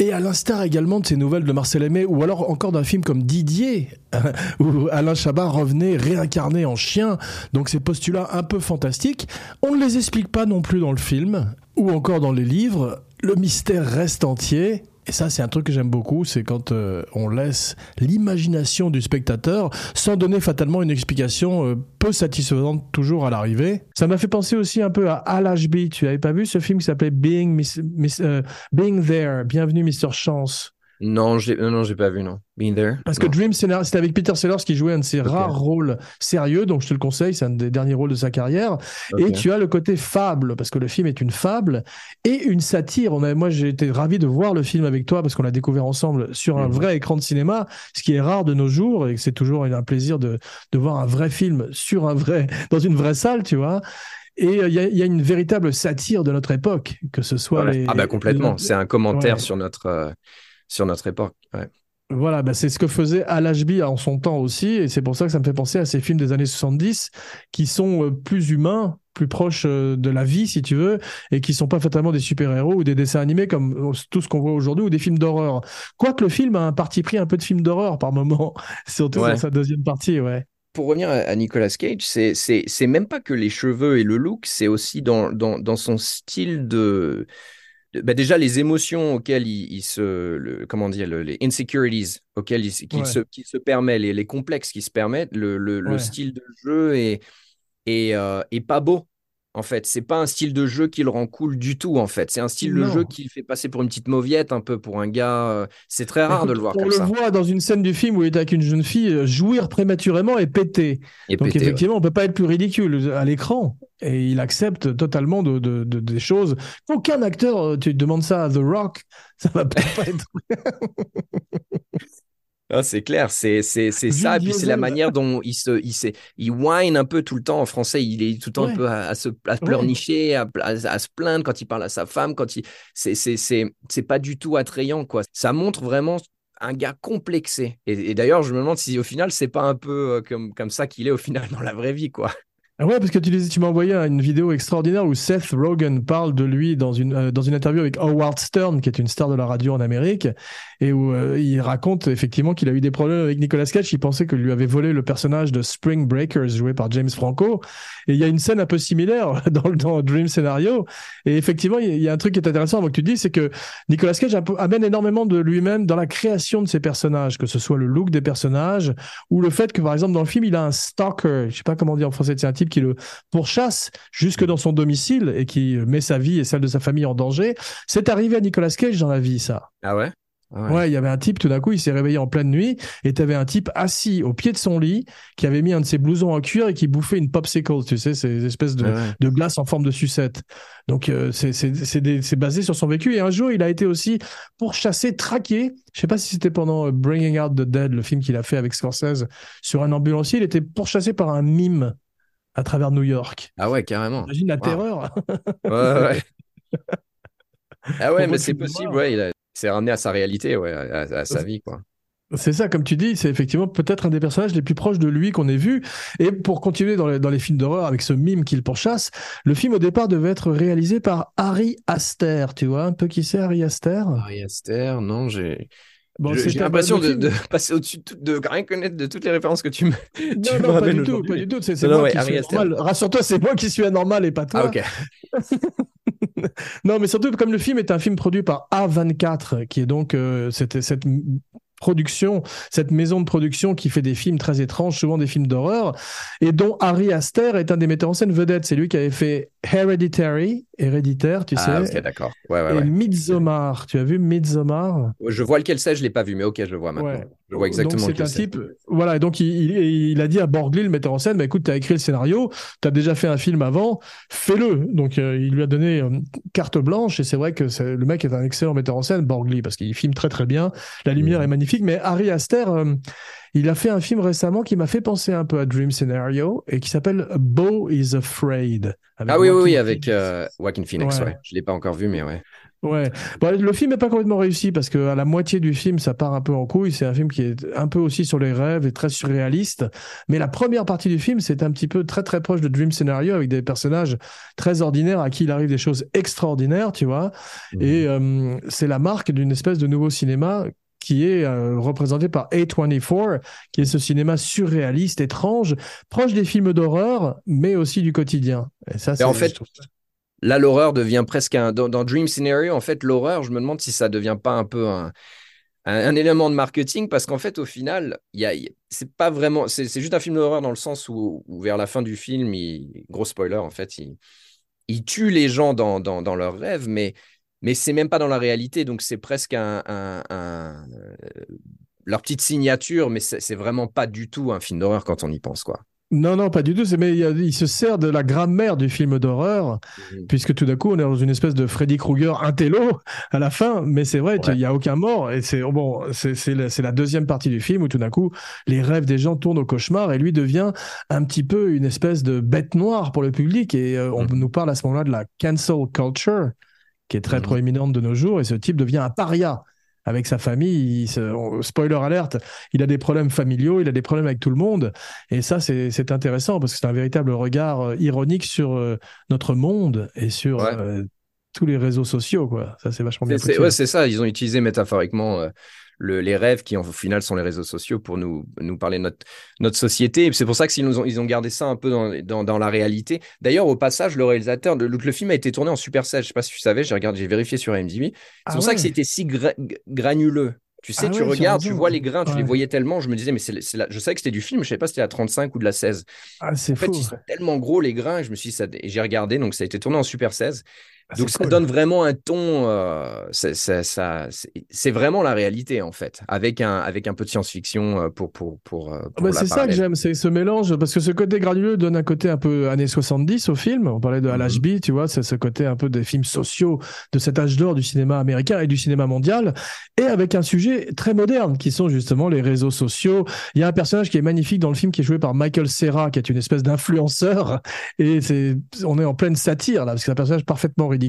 Speaker 2: Et à l'instar également de ces nouvelles de Marcel Aimé, ou alors encore d'un film comme Didier, où Alain Chabat revenait réincarné en chien, donc ces postulats un peu fantastiques, on ne les explique pas non plus dans le film, ou encore dans les livres, le mystère reste entier. Et ça, c'est un truc que j'aime beaucoup, c'est quand euh, on laisse l'imagination du spectateur sans donner fatalement une explication euh, peu satisfaisante toujours à l'arrivée. Ça m'a fait penser aussi un peu à Al Ashby. Tu avais pas vu ce film qui s'appelait Being, Miss- Miss- euh, Being There, Bienvenue Mr. Chance?
Speaker 3: Non, j'ai non, non, j'ai pas vu, non. Been there?
Speaker 2: parce que. Dream Scenario, c'était avec Peter Sellers qui jouait un de ses rares rôles sérieux, donc je te le conseille, c'est un des derniers rôles de sa carrière. Et tu as le côté fable, parce que le film est une fable et une satire. On a, moi, j'ai été ravi de voir le film avec toi parce qu'on l'a découvert ensemble sur un
Speaker 3: Mhm.
Speaker 2: vrai écran de cinéma, ce qui est rare de nos jours et c'est toujours un plaisir de, de voir un vrai film sur un vrai, dans une vraie salle, tu vois. Et euh, il y, a, il y a une véritable satire de notre époque, que ce soit
Speaker 3: Voilà.
Speaker 2: les.
Speaker 3: Ah bah complètement,
Speaker 2: les-
Speaker 3: c'est un commentaire
Speaker 2: Ouais.
Speaker 3: sur notre euh, sur notre époque. ouais.
Speaker 2: Voilà, bah c'est ce que faisait Al Ashby en son temps aussi, et c'est pour ça que ça me fait penser à ces films des années 70 qui sont euh, plus humains, plus proches euh, de la vie, si tu veux, et qui sont pas fatalement des super-héros ou des dessins animés comme euh, tout ce qu'on voit aujourd'hui ou des films d'horreur. Quoique le film a un parti pris un peu de film d'horreur par moment, surtout
Speaker 3: Ouais.
Speaker 2: dans sa deuxième partie, ouais.
Speaker 3: Pour revenir à Nicolas Cage, c'est même pas que les cheveux et le look, c'est aussi dans dans dans son style de- bah déjà les émotions auxquelles il, il se le, comment dire le- les insecurities auxquelles il, s- qu'il
Speaker 2: Ouais.
Speaker 3: se qu'il se permet les, les complexes qu'il se permet le, le, style de jeu est est, euh, est pas beau en fait c'est pas un style de jeu qui le rend cool du tout en fait c'est un style de jeu qui le fait passer pour une petite mauviette un peu pour un gars euh, c'est très rare de le voir
Speaker 2: on
Speaker 3: comme
Speaker 2: le
Speaker 3: ça
Speaker 2: voit dans une scène du film où il est avec une jeune fille euh, jouir prématurément et péter.
Speaker 3: et
Speaker 2: Donc
Speaker 3: ouais.
Speaker 2: effectivement, on peut pas être plus ridicule à l'écran. Et il accepte totalement de, de- de- des choses qu'aucun acteur, euh, tu demandes ça à The Rock, ça va pas être.
Speaker 3: Ah, c'est clair, c'est c'est ça, et puis c'est la manière dont il se il il whine un peu tout le temps en français, il est tout le temps
Speaker 2: Ouais.
Speaker 3: un peu à, à se à pleurnicher, à, à, à se plaindre quand il parle à sa femme, quand il c'est c'est c'est c'est pas du tout attrayant quoi. Ça montre vraiment un gars complexé. Et, et d'ailleurs, je me demande si au final c'est pas un peu euh, comme comme ça qu'il est au final dans la vraie vie quoi.
Speaker 2: Ah ouais, parce que tu, tu m'as envoyé une vidéo extraordinaire où Seth Rogen parle de lui dans une, euh, dans une interview avec Howard Stern, qui est une star de la radio en Amérique, et où euh, il raconte effectivement qu'il a eu des problèmes avec Nicolas Cage. Il pensait que lui avait volé le personnage de Spring Breakers joué par James Franco. Et il y a une scène un peu similaire dans, dans Dream Scenario. Et effectivement, il y a- un truc qui est intéressant avant que tu dis, c'est que Nicolas Cage amène énormément de lui-même dans la création de ses personnages, que ce soit le look des personnages ou le fait que, par exemple, dans le film, il a un stalker. Je sais pas comment dire en français, c'est un type qui le pourchasse jusque dans son domicile et qui met sa vie et celle de sa famille en danger. C'est arrivé à Nicolas Cage dans la vie, ça.
Speaker 3: Ah ouais? Ah
Speaker 2: Ouais, il y avait un type, tout d'un coup, il s'est réveillé en pleine nuit et tu avais un type assis au pied de son lit qui avait mis un de ses blousons en cuir et qui bouffait une popsicle, tu sais, ces espèces de,
Speaker 3: Ouais, ouais.
Speaker 2: de glace en forme de sucette. Donc, euh, c'est basé sur son vécu. Et un jour, il a été aussi pourchassé, traqué. Je sais pas si c'était pendant euh, Bringing Out the Dead, le film qu'il a fait avec Scorsese, sur un ambulancier. Il était pourchassé par un mime à travers New York.
Speaker 3: Ah ouais, carrément.
Speaker 2: Imagine la
Speaker 3: Wow.
Speaker 2: terreur.
Speaker 3: Ouais, ouais. Ah ouais, mais c'est possible, ouais, il a- c'est ramené à sa réalité, ouais, à, à sa vie, quoi.
Speaker 2: C'est ça, comme tu dis, c'est effectivement peut-être un des personnages les plus proches de lui qu'on ait vu. Et pour continuer dans les, dans les films d'horreur avec ce mime qu'il pourchasse, le film au départ devait être réalisé par Harry Aster. Tu vois un peu qui c'est Harry Aster?
Speaker 3: Ari Aster, non, j'ai
Speaker 2: Bon,
Speaker 3: J'ai l'impression de, passer au-dessus de, rien connaître de toutes les références que tu me. tu
Speaker 2: Non,
Speaker 3: me
Speaker 2: non, pas du tout, pas du tout. C'est c'est
Speaker 3: Non, non,
Speaker 2: moi
Speaker 3: ouais,
Speaker 2: qui
Speaker 3: Harry
Speaker 2: suis
Speaker 3: Astor.
Speaker 2: anormal. Rassure-toi, c'est moi qui suis anormal et pas toi.
Speaker 3: Ah, ok.
Speaker 2: Non, mais surtout comme le film est un film produit par A24, qui est donc euh, cette, cette production, cette maison de production qui fait des films très étranges, souvent des films d'horreur, et dont Harry Aster est un des metteurs en scène vedettes. C'est lui qui avait fait Hereditary, Héréditaire, tu
Speaker 3: Ah,
Speaker 2: sais,
Speaker 3: ok, d'accord. Ouais, ouais,
Speaker 2: et
Speaker 3: ouais.
Speaker 2: Midsommar. Tu as vu Midsommar?
Speaker 3: Je vois lequel c'est, je l'ai pas vu, mais ok, je vois maintenant. Je vois exactement
Speaker 2: Donc c'est
Speaker 3: lequel
Speaker 2: un type, voilà, et donc il, il- il a dit à Borgli, le metteur en scène, bah, écoute, tu as écrit le scénario, tu as déjà fait un film avant, fais-le. Donc euh, il lui a donné euh, carte blanche, et c'est vrai que c'est- le mec est un excellent metteur en scène, Borgli, parce qu'il filme très très bien, la lumière
Speaker 3: Mhm.
Speaker 2: est magnifique, mais Harry Aster, euh, il a fait un film récemment qui m'a fait penser un peu à Dream Scenario, et qui s'appelle Beau is Afraid.
Speaker 3: Ah oui, oui,
Speaker 2: Joaquin
Speaker 3: oui, avec euh, Joaquin Phoenix,
Speaker 2: Ouais.
Speaker 3: ouais. Je l'ai pas encore vu, mais ouais.
Speaker 2: Ouais. Bon, le film n'est pas complètement réussi parce que à la moitié du film, ça part un peu en couille. C'est un film qui est un peu aussi sur les rêves et très surréaliste. Mais la première partie du film, c'est un petit peu très très proche de Dream Scenario avec des personnages très ordinaires à qui il arrive des choses extraordinaires, tu vois.
Speaker 3: Mhm.
Speaker 2: Et euh, c'est la marque d'une espèce de nouveau cinéma qui est euh, représenté par A24, qui est ce cinéma surréaliste, étrange, proche des films d'horreur, mais aussi du quotidien. Et ça, c'est
Speaker 3: en fait, Là, l'horreur devient presque un. Dans, dans Dream Scenario, en fait, l'horreur, je me demande si ça devient pas un peu un, un, un élément de marketing, parce qu'en fait, au final, y a, c'est pas vraiment. C'est c'est juste un film d'horreur dans le sens où, où vers la fin du film, il, gros spoiler, en fait, il, il tue les gens dans, dans, dans leurs rêves, mais, mais c'est même pas dans la réalité, donc c'est presque un. un- un- euh, leur petite signature, mais c'est vraiment pas du tout un film d'horreur quand on y pense, quoi.
Speaker 2: Non, non, pas du tout. Mais il, se sert de la grammaire du film d'horreur,
Speaker 3: Mhm.
Speaker 2: puisque tout d'un coup, on est dans une espèce de Freddy Krueger intello à la fin. Mais c'est vrai, il
Speaker 3: Ouais.
Speaker 2: n'y a aucun mort. Et c'est bon, c'est la, deuxième partie du film où tout d'un coup, les rêves des gens tournent au cauchemar et lui devient un petit peu une espèce de bête noire pour le public. Et euh, on
Speaker 3: Mhm.
Speaker 2: nous parle à ce moment-là de la cancel culture, qui est très
Speaker 3: Mhm.
Speaker 2: proéminente de nos jours. Et ce type devient un paria. Avec sa famille, se- spoiler alerte, il a des problèmes familiaux, il a des problèmes avec tout le monde. Et ça, c'est intéressant parce que c'est un véritable regard euh, ironique sur euh, notre monde et sur
Speaker 3: Ouais.
Speaker 2: euh, tous les réseaux sociaux. Quoi. Ça, c'est vachement bien
Speaker 3: C'est- ouais, ça, ils ont utilisé métaphoriquement euh, le- les rêves qui, en- au final, sont les réseaux sociaux pour nous, nous parler de notre, notre société. Et c'est pour ça qu'ils nous ont, ils ont gardé ça un peu dans, dans, dans la réalité. D'ailleurs, au passage, le réalisateur, de, le film a été tourné en Super 16. Je sais pas si tu savais, j'ai regardé, j'ai vérifié sur IMDb. C'est
Speaker 2: Ah
Speaker 3: pour ça que c'était si gra- granuleux. Tu sais,
Speaker 2: Ah
Speaker 3: tu
Speaker 2: ouais,
Speaker 3: regardes, tu vois les grains, tu les voyais tellement. Je me disais, mais c'est je savais que c'était du film, je savais pas si c'était la 35 ou de la 16.
Speaker 2: Ah, c'est
Speaker 3: En fait,
Speaker 2: fou.
Speaker 3: ils sont tellement gros les grains, je me suis dit, ça, j'ai regardé, donc ça a été tourné en Super 16.
Speaker 2: Ah,
Speaker 3: Donc ça
Speaker 2: cool.
Speaker 3: donne vraiment un ton, euh, c'est- vraiment la réalité en fait, avec un, avec un peu de science-fiction euh, pour, pour, pour, euh,
Speaker 2: Ah
Speaker 3: pour
Speaker 2: bah, c'est ça que j'aime, c'est ce mélange, parce que ce côté granuleux donne un côté un peu années 70 au film. On parlait de
Speaker 3: Mhm.
Speaker 2: Ashby, tu vois, c'est ce côté un peu des films sociaux de cet âge d'or du cinéma américain et du cinéma mondial, et avec un sujet très moderne qui sont justement les réseaux sociaux. Il y a un personnage qui est magnifique dans le film qui est joué par Michael Serra, qui est une espèce d'influenceur, et c'est, on est en pleine satire là, parce que c'est un personnage parfaitement ridicule.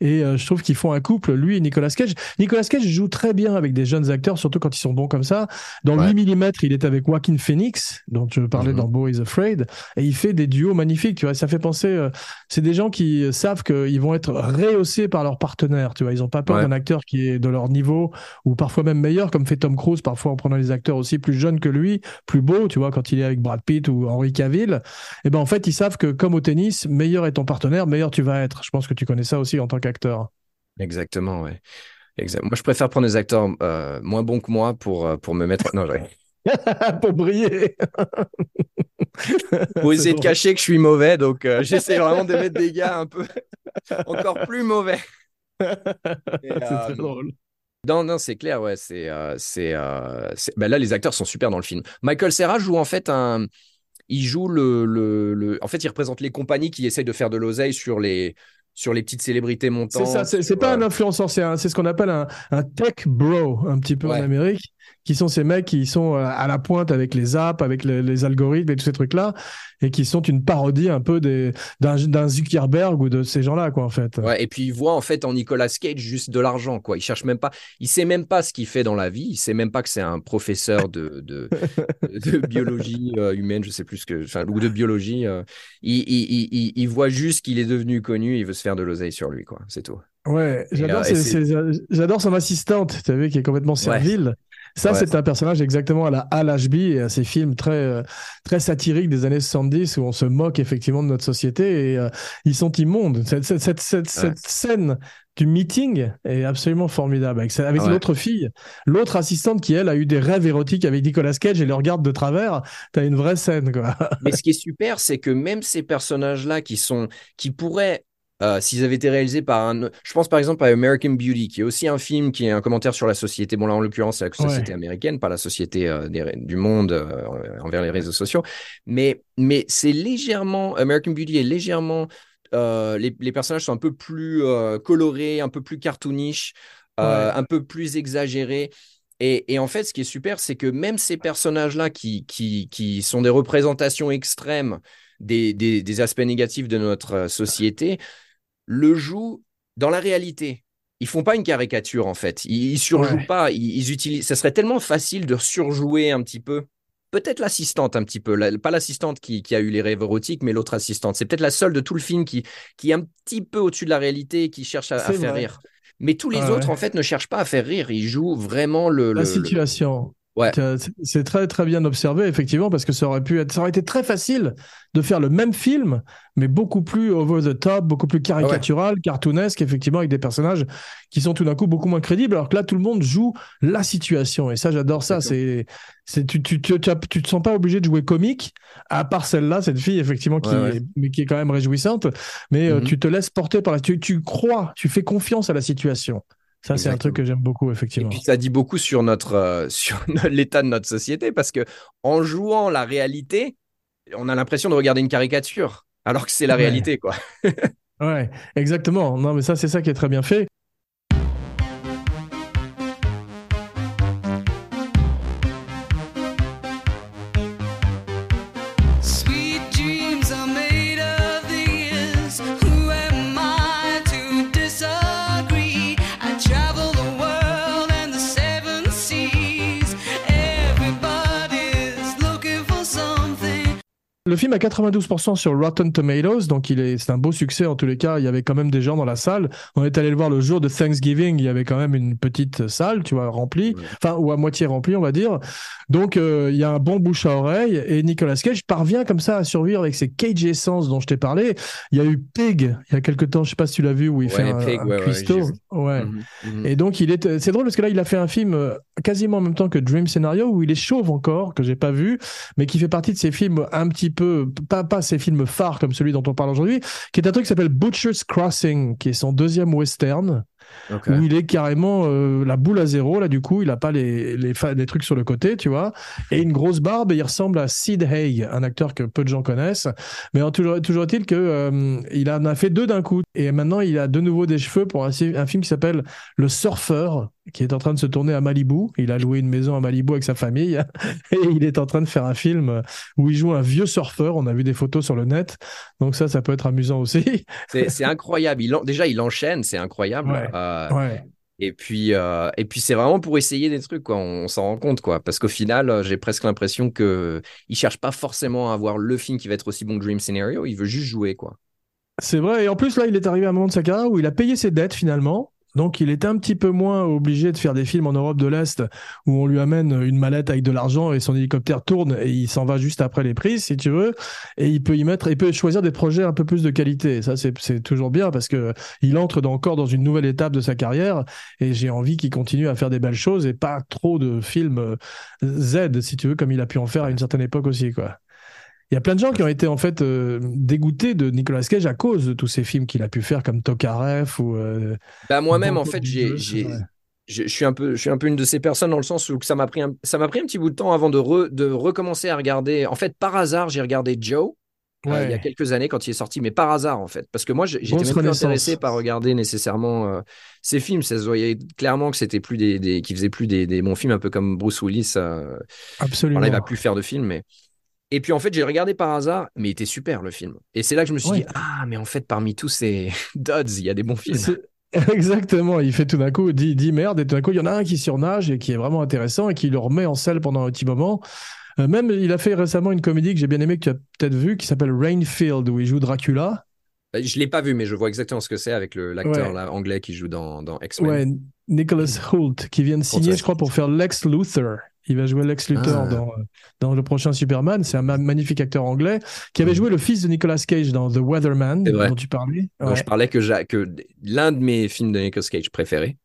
Speaker 2: Et euh, je trouve qu'ils font un couple, lui et Nicolas Cage. Nicolas Cage joue très bien avec des jeunes acteurs, surtout quand ils sont bons comme ça. Dans
Speaker 3: Ouais.
Speaker 2: 8 mm, il est avec Joaquin Phoenix, dont je parlais
Speaker 3: Mhm.
Speaker 2: dans Beau is Afraid, et il fait des duos magnifiques. Tu vois, ça fait penser. euh, c'est des gens qui euh, savent qu'ils vont être rehaussés par leur partenaire. Tu vois, ils n'ont pas peur
Speaker 3: Ouais.
Speaker 2: d'un acteur qui est de leur niveau ou parfois même meilleur, comme fait Tom Cruise parfois en prenant des acteurs aussi plus jeunes que lui, plus beaux. Tu vois, quand il est avec Brad Pitt ou Henry Cavill. Et ben en fait, ils savent que comme au tennis, meilleur est ton partenaire, meilleur tu vas être. Je pense que tu connais ça aussi en tant qu'acteur.
Speaker 3: Exactement, ouais. Exact. Moi, je préfère prendre des acteurs euh, moins bons que moi pour, euh, pour me mettre. Non,
Speaker 2: Pour briller.
Speaker 3: pour essayer de cacher que je suis mauvais, donc euh, j'essaie vraiment de mettre des gars un peu encore plus mauvais.
Speaker 2: C'est très drôle.
Speaker 3: Non, non, c'est clair, ouais. C'est, euh, c'est, euh, c'est- ben là, les acteurs sont super dans le film. Michael Serra joue en fait un. Il joue le, le, le- En fait, il représente les compagnies qui essayent de faire de l'oseille sur les, sur les petites célébrités montantes.
Speaker 2: C'est ça, c'est pas un influenceur, c'est ce qu'on appelle un, un tech bro, un petit peu
Speaker 3: Ouais.
Speaker 2: en Amérique, qui sont ces mecs qui sont euh, à la pointe avec les apps, avec les, les algorithmes et tous ces trucs-là, et qui sont une parodie un peu d'un Zuckerberg ou de ces gens-là, quoi, en fait.
Speaker 3: Ouais, et puis il voit en fait en Nicolas Cage juste de l'argent, quoi. Il cherche même pas, il sait même pas ce qu'il fait dans la vie, il sait même pas que c'est un professeur de, de, de biologie euh, humaine, je sais plus ce que, enfin, ou de biologie. euh. il, il, il, voit juste qu'il est devenu connu, il veut se faire de l'oseille sur lui, quoi. C'est tout.
Speaker 2: Ouais, j'adore
Speaker 3: euh,
Speaker 2: j'adore son assistante, tu as vu, qui est complètement servile. Ça,
Speaker 3: Ouais.
Speaker 2: c'est un personnage exactement à la Al Ashby et à ces films très, euh, très satiriques des années 70 où on se moque effectivement de notre société et euh, ils sont immondes. Cette, cette, cette, cette, cette scène du meeting est absolument formidable avec, sa- avec
Speaker 3: Ouais.
Speaker 2: l'autre fille, l'autre assistante qui, elle, a eu des rêves érotiques avec Nicolas Cage et le regarde de travers. T'as une vraie scène, quoi.
Speaker 3: Mais ce qui est super, c'est que même ces personnages-là qui sont, qui pourraient, euh, s'ils avaient été réalisés par un, je pense par exemple à American Beauty, qui est aussi un film qui est un commentaire sur la société. Bon là, en l'occurrence, c'est la société
Speaker 2: Ouais.
Speaker 3: américaine, pas la société euh, des du monde euh, envers les réseaux sociaux. Mais, mais c'est légèrement, American Beauty est légèrement, les, les personnages sont un peu plus colorés, un peu plus cartoonish,
Speaker 2: Ouais.
Speaker 3: un peu plus exagérés. Et, et en fait, ce qui est super, c'est que même ces personnages-là qui, qui, qui sont des représentations extrêmes des, des, des aspects négatifs de notre société, le jouent dans la réalité. Ils font pas une caricature, en fait. Ils, ils surjouent
Speaker 2: Ouais.
Speaker 3: pas. Ils, ils utilisent. Ça serait tellement facile de surjouer un petit peu. Peut-être l'assistante un petit peu, la- pas l'assistante qui, qui a eu les rêves érotiques, mais l'autre assistante. C'est peut-être la seule de tout le film qui, qui est un petit peu au-dessus de la réalité et qui cherche à, faire rire. Mais tous les
Speaker 2: Ouais,
Speaker 3: autres, en fait, ne cherchent pas à faire rire. Ils jouent vraiment le.
Speaker 2: La
Speaker 3: le-
Speaker 2: situation.
Speaker 3: Ouais.
Speaker 2: T'as- c'est- très très bien observé effectivement parce que ça aurait pu être, ça aurait été très facile de faire le même film mais beaucoup plus over the top, beaucoup plus caricatural, cartoonesque effectivement avec des personnages qui sont tout d'un coup beaucoup moins crédibles alors que là tout le monde joue la situation et ça j'adore ça. C'est c'est tu tu tu tu, as- tu te sens pas obligé de jouer comique à part celle-là cette fille effectivement qui
Speaker 3: Ouais,
Speaker 2: est mais qui est quand même réjouissante mais euh,
Speaker 3: Mhm.
Speaker 2: tu te laisses porter par la tu tu crois, tu fais confiance à la situation. Ça c'est un truc que j'aime beaucoup
Speaker 3: Et
Speaker 2: effectivement.
Speaker 3: puis ça dit beaucoup sur notre euh, sur l'état de notre société parce que en jouant la réalité, on a l'impression de regarder une caricature alors que c'est la
Speaker 2: Ouais.
Speaker 3: réalité quoi.
Speaker 2: Ouais, exactement. Non, mais ça, c'est ça qui est très bien fait. Le film a 92% sur Rotten Tomatoes, donc il est, c'est un beau succès en tous les cas. Il y avait quand même des gens dans la salle. On est allé le voir le jour de Thanksgiving. Il y avait quand même une petite salle, tu vois, remplie,
Speaker 3: Ouais.
Speaker 2: enfin ou à moitié remplie, on va dire. Donc euh, il y a un bon bouche à oreille et Nicolas Cage parvient comme ça à survivre avec ses Cage Essence dont je t'ai parlé. Il y a eu Pig il y a quelque temps, je sais pas si tu l'as vu où il
Speaker 3: Ouais,
Speaker 2: fait un,
Speaker 3: Pig,
Speaker 2: un
Speaker 3: ouais, ouais,
Speaker 2: cuistot. ouais.
Speaker 3: Mhm, mhm.
Speaker 2: Et donc, il est, euh, c'est drôle parce que là, il a fait un film euh, quasiment en même temps que Dream Scenario où il est chauve encore, que j'ai pas vu, mais qui fait partie de ces films un petit peu, pas, pas ces films phares comme celui dont on parle aujourd'hui, qui est un truc qui s'appelle Butcher's Crossing, qui est son deuxième western, Où il est carrément euh, la boule à zéro, là, du coup, il a pas les, les, trucs sur le côté, tu vois, et une grosse barbe, et il ressemble à Sid Haig, un acteur que peu de gens connaissent, mais en toujours, toujours est-il que euh, il en a fait deux d'un coup, et maintenant, il a de nouveau des cheveux pour un, un film qui s'appelle Le Surfeur, qui est en train de se tourner à Malibu. Il a loué une maison à Malibu avec sa famille et il est en train de faire un film où il joue un vieux surfeur. On a vu des photos sur le net, donc ça, ça peut être amusant aussi.
Speaker 3: C'est c'est incroyable. Il en- déjà il enchaîne, c'est incroyable.
Speaker 2: Ouais.
Speaker 3: Euh,
Speaker 2: Ouais.
Speaker 3: Et puis, euh, et puis c'est vraiment pour essayer des trucs, quoi. On, s'en rend compte, quoi. Parce qu'au final, euh, j'ai presque l'impression que il cherche pas forcément à avoir le film qui va être aussi bon que Dream Scenario. Il veut juste jouer, quoi.
Speaker 2: C'est vrai. Et en plus, là, il est arrivé à un moment de sa carrière où il a payé ses dettes finalement. Donc, il était un petit peu moins obligé de faire des films en Europe de l'Est où on lui amène une mallette avec de l'argent et son hélicoptère tourne et il s'en va juste après les prises, si tu veux. Et il peut y mettre, il peut choisir des projets un peu plus de qualité. Ça, c'est, c'est toujours bien parce que il entre dans- encore dans une nouvelle étape de sa carrière et j'ai envie qu'il continue à faire des belles choses et pas trop de films euh, Z, si tu veux, comme il a pu en faire à une certaine époque aussi, quoi. Il y a plein de gens qui ont été en fait euh, dégoûtés de Nicolas Cage à cause de tous ces films qu'il a pu faire comme Tokarev ou euh,
Speaker 3: Bah, moi-même, en
Speaker 2: Bon,
Speaker 3: fait,
Speaker 2: bon,
Speaker 3: j'ai,
Speaker 2: ouais,
Speaker 3: je, je suis un peu, je suis un peu une de ces personnes dans le sens où ça m'a pris un, ça m'a pris un petit bout de temps avant de, re- de recommencer à regarder. En fait, par hasard, j'ai regardé Joe. euh, il y a quelques années quand il est sorti, mais par hasard en fait, parce que moi j'étais
Speaker 2: Grosse
Speaker 3: même plus intéressé par regarder nécessairement euh, ces films. Ça se voyait clairement que c'était plus des, des qui faisait plus des, des bons films, un peu comme Bruce Willis. euh,
Speaker 2: absolument.
Speaker 3: Voilà, il va plus faire de films, mais. Et puis en fait, j'ai regardé par hasard, mais il était super le film. Et c'est là que je me suis
Speaker 2: Ouais.
Speaker 3: dit, ah, mais en fait, parmi tous ces duds, il y a des bons films.
Speaker 2: Exactement, il fait tout d'un coup, dit, dit merde, et tout d'un coup, il y en a un qui surnage et qui est vraiment intéressant et qui le remet en selle pendant un petit moment. Euh, même, il a fait récemment une comédie que j'ai bien aimée, que tu as peut-être vu, qui s'appelle Rainfield, où il joue Dracula.
Speaker 3: Euh, Je l'ai pas vu, mais je vois exactement ce que c'est avec l'acteur
Speaker 2: Ouais.
Speaker 3: anglais qui joue dans, dans X-Men.
Speaker 2: Ouais, Nicholas Hoult, qui vient de signer, je crois, pour faire Lex Luthor. Il va jouer Lex Luthor
Speaker 3: Ah.
Speaker 2: dans, dans le prochain Superman. C'est un ma- magnifique acteur anglais qui avait
Speaker 3: Mhm.
Speaker 2: joué le fils de Nicolas Cage dans The Weatherman, dont tu parlais.
Speaker 3: dont je parlais que, l'un de mes films de Nicolas Cage préférés.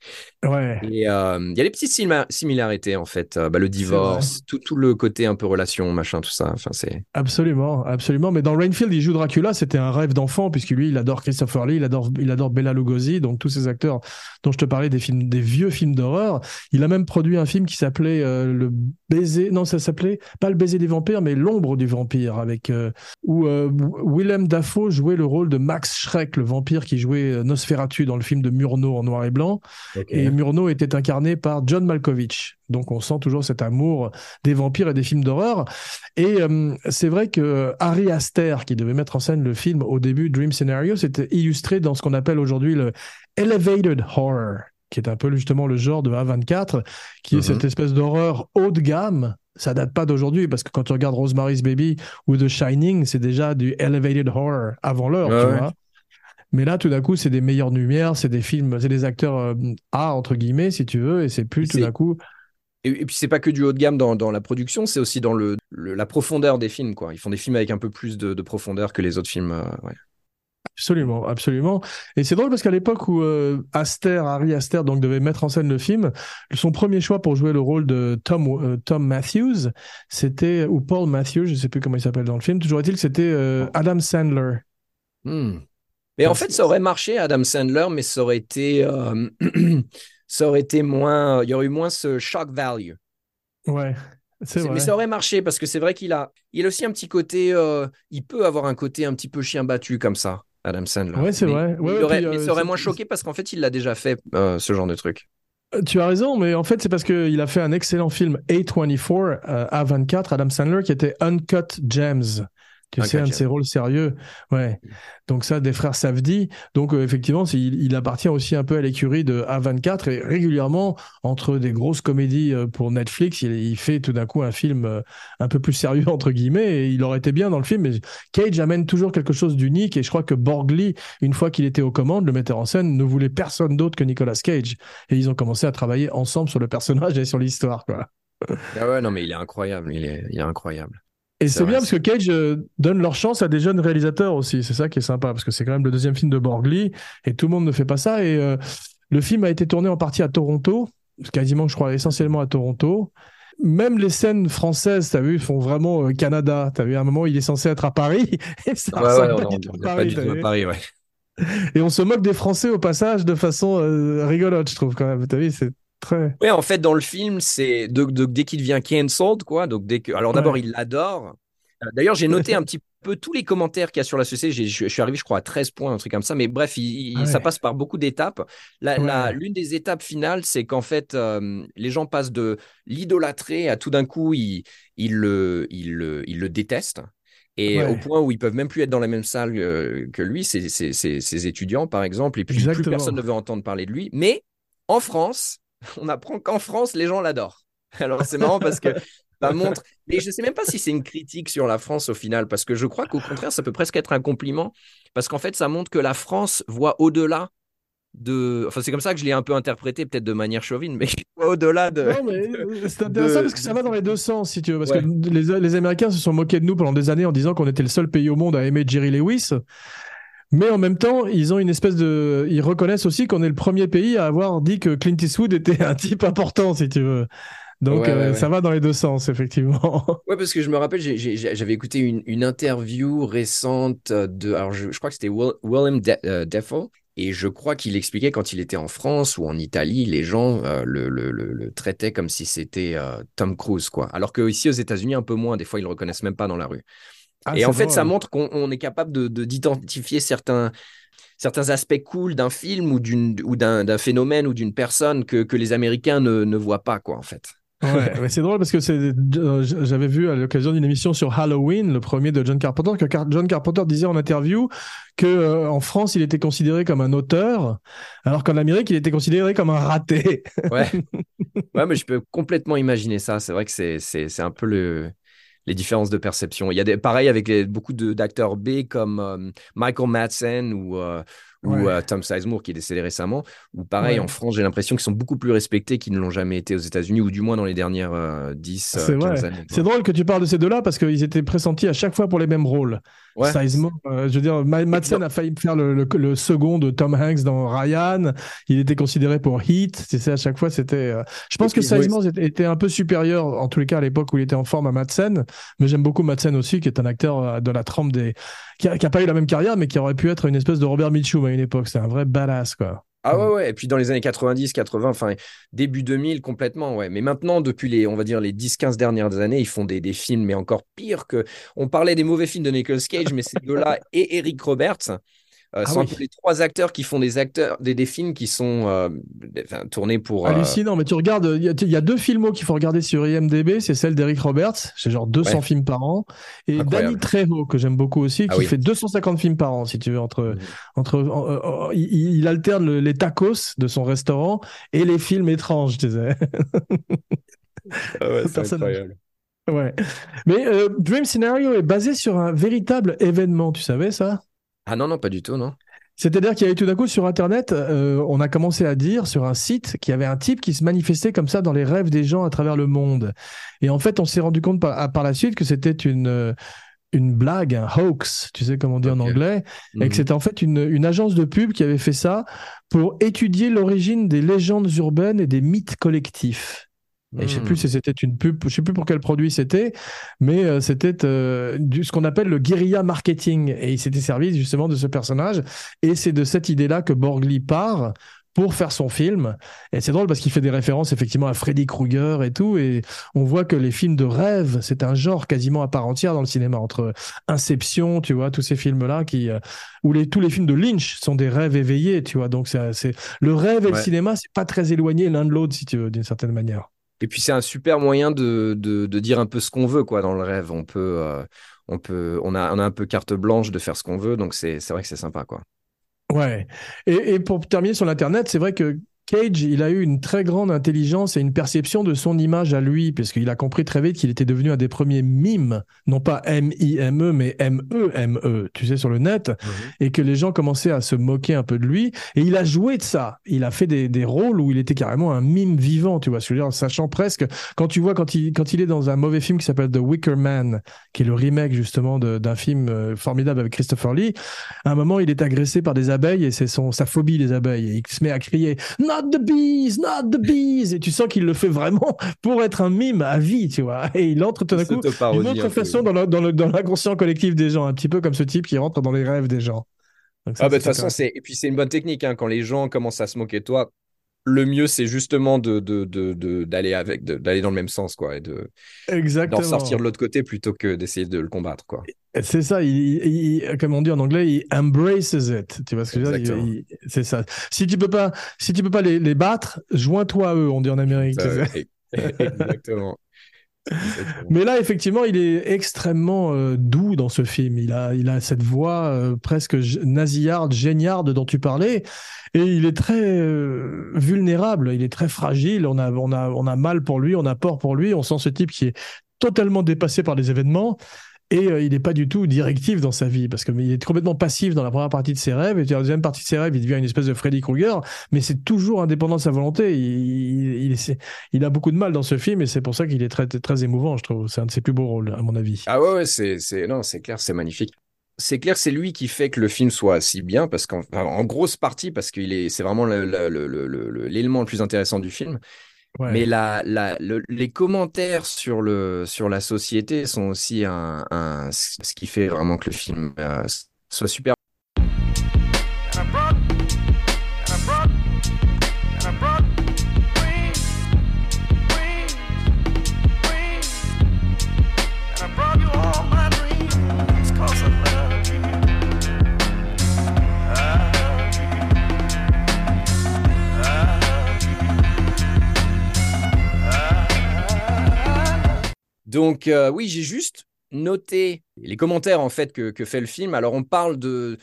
Speaker 2: Ouais.
Speaker 3: Et euh, il y a des petites similarités en fait. Euh, bah, le divorce, tout, tout le côté un peu relation, machin, tout ça. Enfin, c'est.
Speaker 2: Absolument, absolument. Mais dans Rainfield, il joue Dracula. C'était un rêve d'enfant, puisque lui, il adore Christopher Lee, il adore, il adore Bela Lugosi, donc tous ces acteurs dont je te parlais, des films, des vieux films d'horreur. Il a même produit un film qui s'appelait euh, Le baiser. Non, ça s'appelait pas Le baiser des vampires, mais L'ombre du vampire, avec euh, où euh, Willem Dafoe jouait le rôle de Max Schreck, le vampire qui jouait euh, Nosferatu dans le film de Murnau en noir et blanc. Et Murnau était incarné par John Malkovich. Donc on sent toujours cet amour des vampires et des films d'horreur. Et euh, c'est vrai que Harry Aster, qui devait mettre en scène le film au début, Dream Scenario, c'était illustré dans ce qu'on appelle aujourd'hui le Elevated Horror, qui est un peu justement le genre de A24, qui est
Speaker 3: Mhm.
Speaker 2: cette espèce d'horreur haut de gamme. Ça date pas d'aujourd'hui, parce que quand tu regardes Rosemary's Baby ou The Shining, c'est déjà du Elevated Horror avant l'heure, tu
Speaker 3: ouais.
Speaker 2: vois. Mais là, tout d'un coup, c'est des meilleures lumières, c'est des films, c'est des acteurs euh, A, entre guillemets, si tu veux, et c'est plus tout d'un coup.
Speaker 3: Et, et puis c'est pas que du haut de gamme dans, dans la production, c'est aussi dans le, le- la profondeur des films. Quoi. Ils font des films avec un peu plus de, de profondeur que les autres films. euh, ouais.
Speaker 2: Absolument, absolument. Et c'est drôle parce qu'à l'époque où euh, Aster, Harry Aster, donc devait mettre en scène le film, son premier choix pour jouer le rôle de Tom, euh, Tom Matthews, c'était ou Paul Matthews, je sais plus comment il s'appelle dans le film. Toujours est-il que c'était euh, Adam Sandler.
Speaker 3: Hmm. Mais en
Speaker 2: Parce
Speaker 3: fait, ça aurait marché, Adam Sandler, mais ça aurait été, euh, ça aurait été moins, il y aurait eu moins ce shock value.
Speaker 2: Ouais, vrai.
Speaker 3: Mais ça aurait marché parce que c'est vrai qu'il a, il a aussi un petit côté, il peut avoir un côté un petit peu chien battu comme ça, Adam Sandler.
Speaker 2: Ouais, c'est vrai. Ouais,
Speaker 3: il aurait-
Speaker 2: puis, euh,
Speaker 3: aurait
Speaker 2: c'est-
Speaker 3: moins choqué parce qu'en fait, il l'a déjà fait, euh, ce genre de truc.
Speaker 2: Euh, Tu as raison, mais en fait, c'est parce qu'il a fait un excellent film A24, euh, A24, Adam Sandler, qui était Uncut Gems. Tu sais, un de ses rôles sérieux. Ouais. Donc ça, des frères Savdi. Donc euh, effectivement, il, il appartient aussi un peu à l'écurie de A24 et régulièrement, entre des grosses comédies euh, pour Netflix, il, il fait tout d'un coup un film euh, un peu plus sérieux, entre guillemets, et il aurait été bien dans le film. Mais Cage amène toujours quelque chose d'unique et je crois que Borgli, une fois qu'il était aux commandes, le metteur en scène, ne voulait personne d'autre que Nicolas Cage. Et ils ont commencé à travailler ensemble sur le personnage et sur l'histoire, quoi.
Speaker 3: Ah ouais, non, mais il est incroyable, il est, il est incroyable.
Speaker 2: Et
Speaker 3: C'est
Speaker 2: bien parce que Cage euh, donne leur chance à des jeunes réalisateurs aussi. C'est ça qui est sympa parce que c'est quand même le deuxième film de Borgli et tout le monde ne fait pas ça. Et euh, le film a été tourné en partie à Toronto, quasiment, je crois, essentiellement à Toronto. Même les scènes françaises, t'as vu, font vraiment euh, Canada. T'as vu, à un moment, il est censé être à Paris et ça
Speaker 3: Ouais, ouais,
Speaker 2: pas
Speaker 3: on-
Speaker 2: du tout
Speaker 3: on
Speaker 2: à
Speaker 3: est pas
Speaker 2: Paris,
Speaker 3: du
Speaker 2: t'as
Speaker 3: tout à
Speaker 2: vu.
Speaker 3: Paris, ouais.
Speaker 2: Et on se moque des Français au passage de façon euh, rigolote, je trouve quand même. T'as vu, c'est très.
Speaker 3: Ouais, en fait, dans le film, c'est de, de- dès qu'il devient cancelled, quoi. Donc, dès que, alors d'abord,
Speaker 2: Ouais.
Speaker 3: il l'adore. Euh, D'ailleurs, j'ai noté un petit peu tous les commentaires qu'il y a sur la société. Je suis arrivé, je crois, à 13 points, un truc comme ça. Mais bref, il-
Speaker 2: Ouais.
Speaker 3: ça passe par beaucoup d'étapes.
Speaker 2: Ouais.
Speaker 3: L'une des étapes finales, c'est qu'en fait, euh, les gens passent de l'idolâtrer à tout d'un coup, ils, ils le, ils le, ils le détestent. Et
Speaker 2: Ouais.
Speaker 3: au point où ils peuvent même plus être dans la même salle euh, que lui, ses, ses- ses- ses étudiants, par exemple. Et puis, plus personne ne veut entendre parler de lui. Mais en France, on apprend qu'en France, les gens l'adorent. Alors c'est marrant parce que ça montre. Mais je sais même pas si c'est une critique sur la France au final, parce que je crois qu'au contraire, ça peut presque être un compliment, parce qu'en fait, ça montre que la France voit au-delà de. Enfin, c'est comme ça que je l'ai un peu interprété, peut-être de manière chauvine, mais au-delà de.
Speaker 2: Non, mais euh, c'est intéressant
Speaker 3: de-
Speaker 2: parce que ça va dans les deux sens, si tu veux. Parce
Speaker 3: Ouais.
Speaker 2: que les, les Américains se sont moqués de nous pendant des années en disant qu'on était le seul pays au monde à aimer Jerry Lewis. Mais en même temps, ils ont une espèce de. Ils reconnaissent aussi qu'on est le premier pays à avoir dit que Clint Eastwood était un type important, si tu veux. Donc
Speaker 3: Ouais,
Speaker 2: euh,
Speaker 3: ouais.
Speaker 2: ça va dans les deux sens, effectivement.
Speaker 3: Ouais, parce que je me rappelle, j'avais écouté une, une interview récente de. Alors, je, je crois que c'était Will- William De- euh, Defoe. Et je crois qu'il expliquait quand il était en France ou en Italie, les gens euh, le, le- le- le traitaient comme si c'était Tom Cruise, quoi. Alors qu'ici, aux États-Unis, un peu moins. Des fois, ils le reconnaissent même pas dans la rue.
Speaker 2: Ah,
Speaker 3: et en fait, ça montre qu'on on est capable de de- d'identifier certains, certains aspects cool d'un film ou d'une ou d'un phénomène ou d'une personne que, que les Américains ne, ne voient pas, quoi, en fait.
Speaker 2: Ouais, mais c'est drôle parce que c'est, euh, j'avais vu à l'occasion d'une émission sur Halloween, le premier de John Carpenter, que Car- John Carpenter disait en interview que euh, en France il était considéré comme un auteur, alors qu'en Amérique il était considéré comme un raté.
Speaker 3: Ouais. ouais, mais je peux complètement imaginer ça. C'est vrai que c'est c'est un peu le les différences de perception. Il y a des, pareil avec les- beaucoup d'acteurs B comme euh, Michael Madsen ou, euh, ou euh, Tom Sizemore qui est décédé récemment. Ou pareil,
Speaker 2: Ouais.
Speaker 3: en France, j'ai l'impression qu'ils sont beaucoup plus respectés qu'ils ne l'ont jamais été aux États-Unis, ou du moins dans les dernières euh, 10, euh,
Speaker 2: C'est
Speaker 3: 15
Speaker 2: vrai.
Speaker 3: années.
Speaker 2: C'est drôle que tu parles de ces deux-là parce qu'ils étaient pressentis à chaque fois pour les mêmes rôles.
Speaker 3: Ouais.
Speaker 2: Sizemore, euh, je veux dire, Ma- Madsen a failli faire le, le- le second de Tom Hanks dans Ryan. Il était considéré pour Heat. Tu sais, à chaque fois, c'était. euh, Je pense que Sizemore était- était un peu supérieur, en tous les cas à l'époque où il était en forme à Madsen. Mais j'aime beaucoup Madsen aussi, qui est un acteur euh, de la trempe des. qui a, qui a pas eu la même carrière, mais qui aurait pu être une espèce de Robert Mitchum à une époque. C'est un vrai badass, quoi.
Speaker 3: Ah ouais, ouais. Et puis dans les années 90, 80, enfin début 2000, complètement, ouais. Mais maintenant, depuis les, on va dire, les 10-15 dernières années, ils font des, des films, mais encore pire que. On parlait des mauvais films de Nicolas Cage, mais ces deux-là et Eric Roberts euh,
Speaker 2: Ah
Speaker 3: un peu les trois acteurs qui font des acteurs, des, des films qui sont euh, des- enfin, tournés pour. euh,
Speaker 2: Hallucinant, mais tu regardes, il y, a- il y a deux filmos qu'il faut regarder sur IMDb, c'est celle d'Eric Roberts, c'est genre 200
Speaker 3: Ouais.
Speaker 2: films par an, et
Speaker 3: Incroyable.
Speaker 2: Danny Trejo, que j'aime beaucoup aussi, qui
Speaker 3: Ah oui.
Speaker 2: fait 250 films par an, si tu veux, entre,
Speaker 3: Mhm.
Speaker 2: entre, il, il alterne le- les tacos de son restaurant et les films étranges, tu sais.
Speaker 3: Ah ouais, c'est
Speaker 2: Personne-
Speaker 3: incroyable.
Speaker 2: ouais. Mais euh, Dream Scenario est basé sur un véritable événement, tu savais ça?
Speaker 3: Ah non, non, pas du tout, non.
Speaker 2: C'est-à-dire qu'il y avait tout d'un coup sur Internet, euh, on a commencé à dire sur un site qu'il y avait un type qui se manifestait comme ça dans les rêves des gens à travers le monde. Et en fait, on s'est rendu compte par, par la suite que c'était une, euh, une blague, un hoax, tu sais comment on dit en anglais, et
Speaker 3: Mhm.
Speaker 2: que c'était en fait une, une agence de pub qui avait fait ça pour étudier l'origine des légendes urbaines et des mythes collectifs. Et je sais plus
Speaker 3: Mhm.
Speaker 2: si c'était une pub, je sais plus pour quel produit c'était, mais euh, c'était euh, ce qu'on appelle le guérilla marketing. Et il s'était servi justement de ce personnage. Et c'est de cette idée-là que Borgli part pour faire son film. Et c'est drôle parce qu'il fait des références effectivement à Freddy Krueger et tout. Et on voit que les films de rêve, c'est un genre quasiment à part entière dans le cinéma. Entre Inception, tu vois, tous ces films-là qui, euh, où les, tous les films de Lynch sont des rêves éveillés, tu vois. Donc c'est, le rêve et le cinéma, c'est pas très éloigné l'un de l'autre, si tu veux, d'une certaine manière.
Speaker 3: Et puis c'est un super moyen de, de, dire un peu ce qu'on veut quoi dans le rêve. On peut, euh, on peut, on a, on a un peu carte blanche de faire ce qu'on veut, donc c'est, c'est vrai que c'est sympa quoi.
Speaker 2: Ouais. Et, et pour terminer sur l'Internet, c'est vrai que Cage, il a eu une très grande intelligence et une perception de son image à lui, puisqu'il a compris très vite qu'il était devenu un des premiers mimes, non pas M-I-M-E, mais M-E-M-E, tu sais, sur le net, et que les gens commençaient à se moquer un peu de lui. Et il a joué de ça. Il a fait des, des rôles où il était carrément un mime vivant, tu vois, je veux dire, en sachant presque, quand tu vois, quand il, quand il est dans un mauvais film qui s'appelle The Wicker Man, qui est le remake justement d'un film euh, formidable avec Christopher Lee, à un moment, il est agressé par des abeilles et c'est son, sa phobie des abeilles. Et il se met à crier Not the bees, not the bees. Et tu sens qu'il le fait vraiment pour être un mime à vie, tu vois. Et il entre tout d'un coup d'une
Speaker 3: un
Speaker 2: autre façon dans l'inconscient collectif des gens, un petit peu comme ce type qui rentre dans les rêves des gens. Ça,
Speaker 3: Ah bah, de toute façon, c'est et puis c'est une bonne technique hein, quand les gens commencent à se moquer de toi. Le mieux, c'est justement de de- de- de- d'aller avec, d'aller dans le même sens, quoi, et de
Speaker 2: Exactement.
Speaker 3: d'en sortir de l'autre côté plutôt que d'essayer de le combattre, quoi.
Speaker 2: C'est ça, il, il- il- comme on dit en anglais, il embraces it. Tu vois ce que je veux dire? Il- C'est ça. Si tu peux pas, si tu peux pas les, les battre, joins-toi à eux, on dit en Amérique.
Speaker 3: Exactement.
Speaker 2: Mais là, effectivement, il est extrêmement euh, doux dans ce film. Il a, il a cette voix euh, presque nasillarde, géniarde dont tu parlais. Et il est très euh, vulnérable, il est très fragile. On a, on, a, on a mal pour lui, on a peur pour lui. On sent ce type qui est totalement dépassé par les événements. Et euh, il n'est pas du tout directif dans sa vie, parce qu'il est complètement passif dans la première partie de ses rêves, et dans la deuxième partie de ses rêves, il devient une espèce de Freddy Krueger, mais c'est toujours indépendant de sa volonté. Il, a beaucoup de mal dans ce film, et c'est pour ça qu'il est très, très émouvant, je trouve. C'est un de ses plus beaux rôles, à mon avis.
Speaker 3: Ah ouais, c'est, clair, c'est magnifique. C'est clair, c'est lui qui fait que le film soit si bien, parce qu'en en grosse partie, parce qu'il est, c'est vraiment l'élément le plus intéressant du film. Mais les commentaires sur, le, sur la société sont aussi un, un- ce qui fait vraiment que le film euh, soit super. Donc euh, oui, j'ai juste noté les commentaires en fait que, que fait le film. Alors on parle de,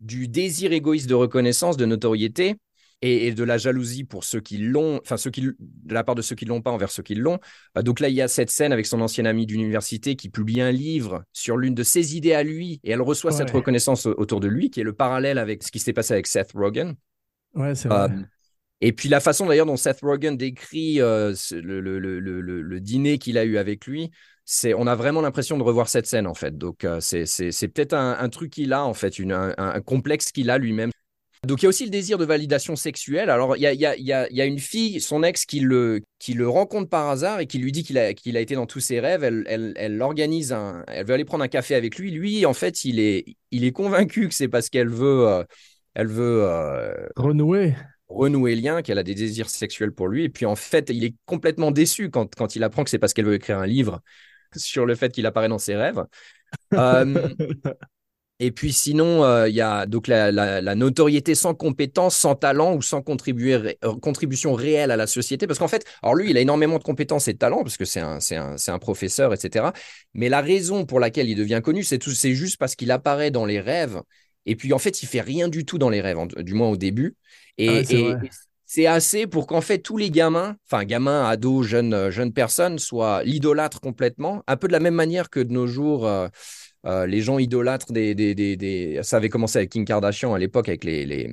Speaker 3: du désir égoïste de reconnaissance, de notoriété. et, et de la jalousie pour ceux qui l'ont, enfin ceux qui, de la part de ceux qui l'ont pas envers ceux qui l'ont. Euh, donc là, il y a cette scène avec son ancien ami d'université qui publie un livre sur l'une de ses idées à lui, et elle reçoit cette reconnaissance au- autour de lui, qui est le parallèle avec ce qui s'est passé avec Seth Rogen.
Speaker 2: Ouais, c'est
Speaker 3: Euh,
Speaker 2: vrai.
Speaker 3: Et puis la façon d'ailleurs dont Seth Rogen décrit euh, le, le- le- le- dîner qu'il a eu avec lui, c'est on a vraiment l'impression de revoir cette scène en fait. Donc euh, c'est peut-être un, truc qu'il a en fait, une, un, complexe qu'il a lui-même. Donc il y a aussi le désir de validation sexuelle. Alors il y a, il y a- y a- une fille, son ex, qui le, qui le rencontre par hasard et qui lui dit qu'il a, qu'il a été dans tous ses rêves. Elle, elle, elle elle veut aller prendre un café avec lui. Lui en fait il est, il est convaincu que c'est parce qu'elle veut, euh, elle veut euh,
Speaker 2: Renouer.
Speaker 3: Renouer lien, qu'elle a des désirs sexuels pour lui. Et puis en fait, il est complètement déçu quand, quand il apprend que c'est parce qu'elle veut écrire un livre sur le fait qu'il apparaît dans ses rêves. Euh, et puis sinon, euh, il y a donc la, la- la notoriété sans compétence, sans talent ou sans contribuer, euh, contribution réelle à la société. Parce qu'en fait, alors lui, il a énormément de compétences et de talent, parce que c'est un, c'est un, c'est un professeur, etc. Mais la raison pour laquelle il devient connu, c'est tout, c'est juste parce qu'il apparaît dans les rêves. Et puis en fait, il fait rien du tout dans les rêves, en- du moins au début. Et,
Speaker 2: Ah c'est
Speaker 3: et- assez pour qu'en fait tous les gamins, enfin gamins, ados, jeunes, euh, jeunes personnes, soient l'idolâtrent complètement, un peu de la même manière que de nos jours, euh, euh, les gens idolâtrent des, des, des, des- Ça avait commencé avec Kim Kardashian à l'époque avec les, les,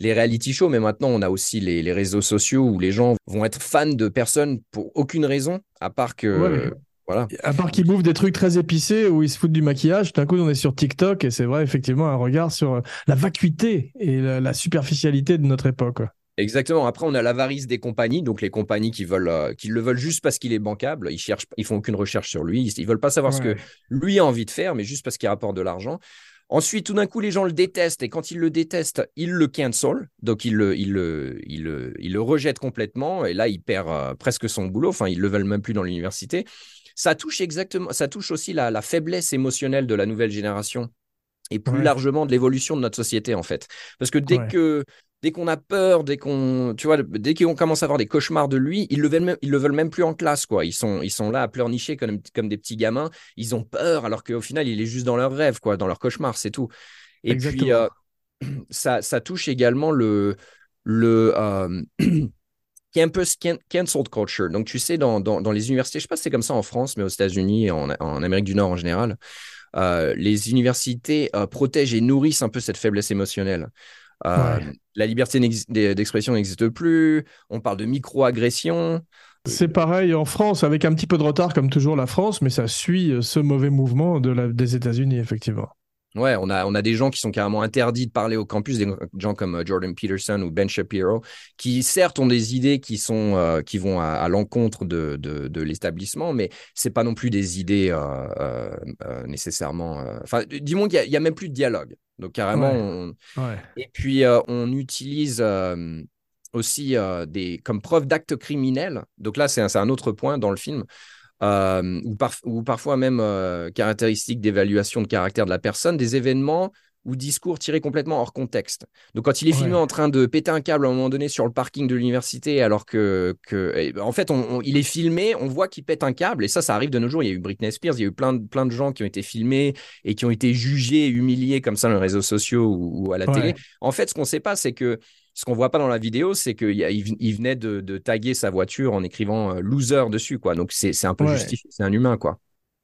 Speaker 3: les reality shows, mais maintenant on a aussi les, les réseaux sociaux où les gens vont être fans de personnes pour aucune raison, à part que.
Speaker 2: Ouais.
Speaker 3: Voilà.
Speaker 2: À part qu'ils bouffent des trucs très épicés ou ils se foutent du maquillage, d'un coup on est sur TikTok et c'est vrai effectivement un regard sur euh, la vacuité et la, la superficialité de notre époque.
Speaker 3: Exactement. Après, on a l'avarice des compagnies, donc les compagnies qui veulent, euh, qui le veulent juste parce qu'il est bancable. Ils cherchent, ils font aucune recherche sur lui. Ils, ils veulent pas savoir ce que lui a envie de faire, mais juste parce qu'il rapporte de l'argent. Ensuite, tout d'un coup, les gens le détestent et quand ils le détestent, ils le cancel, donc ils le, ils le, ils le, ils le rejettent complètement et là, il perd euh, presque son boulot. Enfin, ils le veulent même plus dans l'université. Ça touche exactement, ça touche aussi la, la faiblesse émotionnelle de la nouvelle génération et plus
Speaker 2: Ouais.
Speaker 3: largement de l'évolution de notre société en fait. Parce que dès
Speaker 2: Ouais.
Speaker 3: que dès qu'on a peur, dès qu'on tu vois, dès qu'on commence à avoir des cauchemars de lui, ils le veulent même, ils le veulent même plus en classe quoi. Ils sont ils sont là à pleurnicher comme comme des petits gamins. Ils ont peur alors qu'au final il est juste dans leur rêve quoi, dans leur cauchemar, c'est tout. Et
Speaker 2: Exactement.
Speaker 3: puis euh, ça ça touche également le le euh, campus can- cancelled culture. Donc, tu sais, dans, dans, dans les universités, je sais pas si c'est comme ça en France, mais aux États-Unis et en, en Amérique du Nord en général, euh, les universités euh, protègent et nourrissent un peu cette faiblesse émotionnelle. Euh,
Speaker 2: Ouais.
Speaker 3: La liberté d'expression n'existe plus. On parle de micro-agression.
Speaker 2: C'est pareil en France, avec un petit peu de retard comme toujours la France, mais ça suit ce mauvais mouvement de la- des États-Unis effectivement.
Speaker 3: Ouais, on a, on a des gens qui sont carrément interdits de parler au campus, des gens comme euh, Jordan Peterson ou Ben Shapiro, qui certes ont des idées qui sont euh, qui vont à, à l'encontre de, de, de l'établissement, mais c'est pas non plus des idées euh, nécessairement. Enfin, dis-moi qu'il y a- il y, a même plus de dialogue. Donc carrément,
Speaker 2: Ouais.
Speaker 3: on,
Speaker 2: Ouais.
Speaker 3: et puis, on utilise aussi des, comme preuve d'actes criminels. Donc là, c'est un, c'est un autre point dans le film, euh, ou, par- ou parfois même euh, caractéristiques d'évaluation de caractère de la personne, des événements ou discours tirés complètement hors contexte. Donc quand il est filmé en train de péter un câble à un moment donné sur le parking de l'université, alors que, que et, en fait, on- on- il est filmé, on voit qu'il pète un câble, et ça, ça arrive de nos jours. Il y a eu Britney Spears, il y a eu plein de, plein de gens qui ont été filmés et qui ont été jugés, humiliés comme ça dans les réseaux sociaux ou, ou à la
Speaker 2: Ouais.
Speaker 3: télé. En fait, ce qu'on ne sait pas, c'est que ce qu'on voit pas dans la vidéo, c'est qu'il venait de, de taguer sa voiture en écrivant euh, loser dessus, quoi. Donc c'est un peu
Speaker 2: Ouais.
Speaker 3: justifié, c'est un humain, quoi.